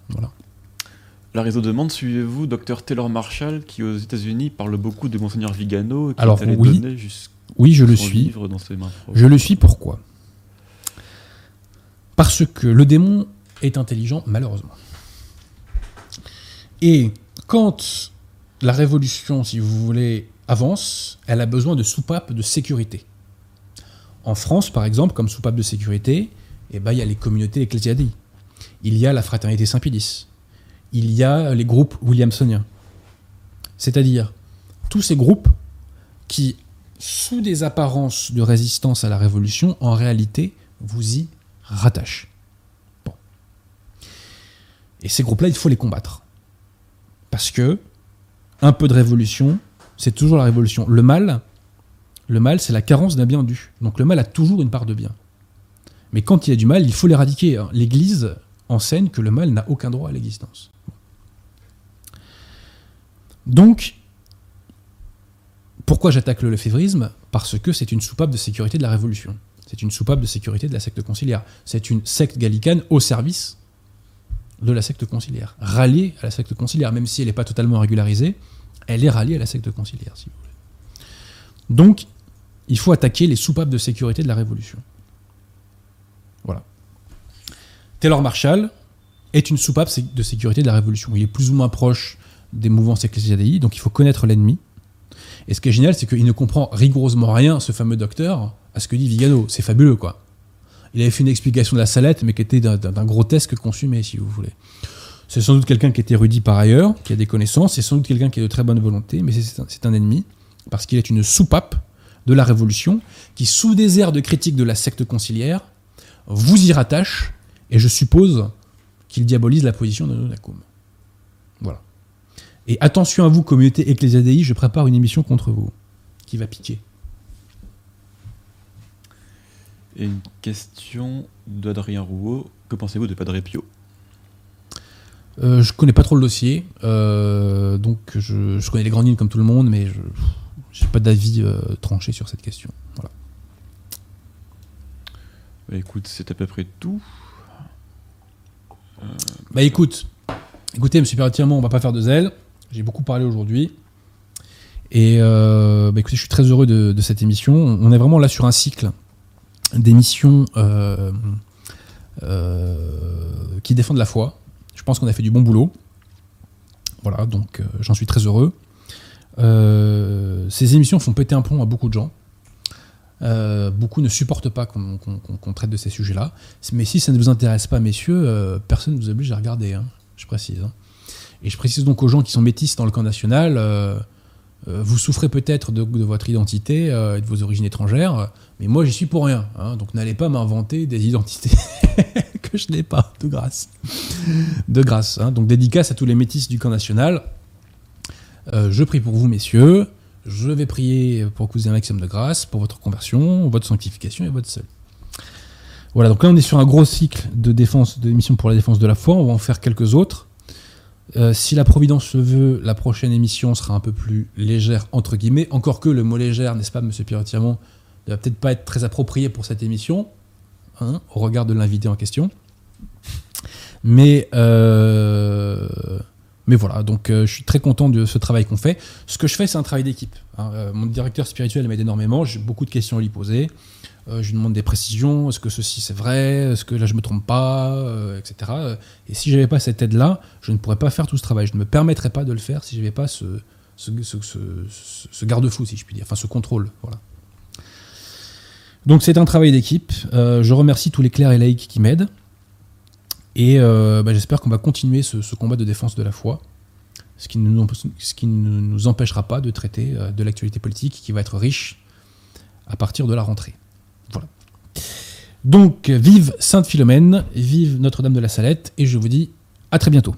Voilà. La réseau demande suivez-vous Dr Taylor Marshall qui aux États-Unis parle beaucoup de Monseigneur Vigano et qui Alors, est allé oui. donner Oui, je le suis. livre dans ses mains. Je le suis pourquoi? Parce que le démon est intelligent, malheureusement. Et quand la révolution, si vous voulez, avance, elle a besoin de soupapes de sécurité. En France, par exemple, comme soupape de sécurité, eh ben, il y a les communautés ecclésiadiques. Il y a la fraternité Saint-Pédis. Il y a les groupes williamsoniens. C'est-à-dire tous ces groupes qui, sous des apparences de résistance à la révolution, en réalité, vous y rattachent. Et ces groupes-là, il faut les combattre. Parce que un peu de révolution, c'est toujours la révolution. Le mal, le mal, c'est la carence d'un bien dû. Donc le mal a toujours une part de bien. Mais quand il y a du mal, il faut l'éradiquer. L'Église enseigne que le mal n'a aucun droit à l'existence. Donc, pourquoi j'attaque le lefévrisme? Parce que c'est une soupape de sécurité de la Révolution. C'est une soupape de sécurité de la secte conciliaire. C'est une secte gallicane au service de la secte conciliaire. Ralliée à la secte conciliaire, même si elle n'est pas totalement régularisée, elle est ralliée à la secte conciliaire, si vous voulez. Donc, il faut attaquer les soupapes de sécurité de la Révolution. Voilà. Taylor Marshall est une soupape de sécurité de la Révolution. Il est plus ou moins proche des mouvances ecclésiadiques, donc il faut connaître l'ennemi. Et ce qui est génial, c'est qu'il ne comprend rigoureusement rien, ce fameux docteur, à ce que dit Vigano. C'est fabuleux, quoi. Il avait fait une explication de la salette, mais qui était d'un- grotesque consumé, si vous voulez. C'est sans doute quelqu'un qui est érudit par ailleurs, qui a des connaissances, c'est sans doute quelqu'un qui est de très bonne volonté, mais c'est un ennemi, parce qu'il est une soupape de la Révolution, qui, sous des airs de critique de la secte conciliaire, vous y rattache, et je suppose qu'il diabolise la position de Nonacum. Voilà. Et attention à vous, communauté Ecclésiadei, je prépare une émission contre vous, qui va piquer. Et une question d'Adrien Rouault. Que pensez-vous de Padre Pio? Euh, je connais pas trop le dossier, euh, donc je, je connais les grandes lignes comme tout le monde, mais je n'ai pas d'avis euh, tranché sur cette question. Voilà. Bah, Écoute, c'est à peu près tout. Bah écoute, écoutez, Monsieur Perretièrement, on va pas faire de zèle. J'ai beaucoup parlé aujourd'hui. Et euh, bah écoutez, je suis très heureux de, de cette émission. On est vraiment là sur un cycle d'émissions euh, euh, qui défendent la foi. Je pense qu'on a fait du bon boulot. Voilà, donc euh, j'en suis très heureux. Euh, ces émissions font péter un plomb à beaucoup de gens. Euh, beaucoup ne supportent pas qu'on traite de ces sujets-là. Mais si ça ne vous intéresse pas, messieurs, euh, personne ne vous oblige à regarder, hein, je précise. hein. Et je précise donc aux gens qui sont métis dans le camp national, vous souffrez peut-être de, votre identité et de vos origines étrangères, mais moi j'y suis pour rien. hein. donc n'allez pas m'inventer des identités que je n'ai pas, de grâce. De grâce. Donc dédicace à tous les métis du camp national. Euh, je prie pour vous, messieurs. Je vais prier pour que vous un maximum de grâce, pour votre conversion, votre sanctification et votre salut. Voilà, donc là on est sur un gros cycle de défense, de pour la défense de la foi. On va en faire quelques autres. Euh, si la Providence le veut, la prochaine émission sera un peu plus légère, entre guillemets. Encore que le mot légère, n'est-ce pas, monsieur Pierre-Tirmont, ne va peut-être pas être très approprié pour cette émission, hein, au regard de l'invité en question. Mais, euh, mais voilà, donc euh, je suis très content de ce travail qu'on fait. Ce que je fais, c'est un travail d'équipe. hein. Euh, mon directeur spirituel m'aide énormément, j'ai beaucoup de questions à lui poser. Euh, je lui demande des précisions, est-ce que ceci c'est vrai, est-ce que là je me trompe pas, etc. Et si j'avais pas cette aide-là, je ne pourrais pas faire tout ce travail. Je ne me permettrais pas de le faire si j'avais pas ce, garde-fou, si je puis dire, enfin ce contrôle. Voilà. Donc c'est un travail d'équipe. Je remercie tous les clercs et laïcs qui m'aident. Et euh, bah, j'espère qu'on va continuer ce, combat de défense de la foi, ce qui, ne nous, ce qui ne nous empêchera pas de traiter euh, de l'actualité politique qui va être riche à partir de la rentrée. Voilà. Donc, vive Sainte Philomène, vive Notre-Dame de la Salette, et je vous dis à très bientôt.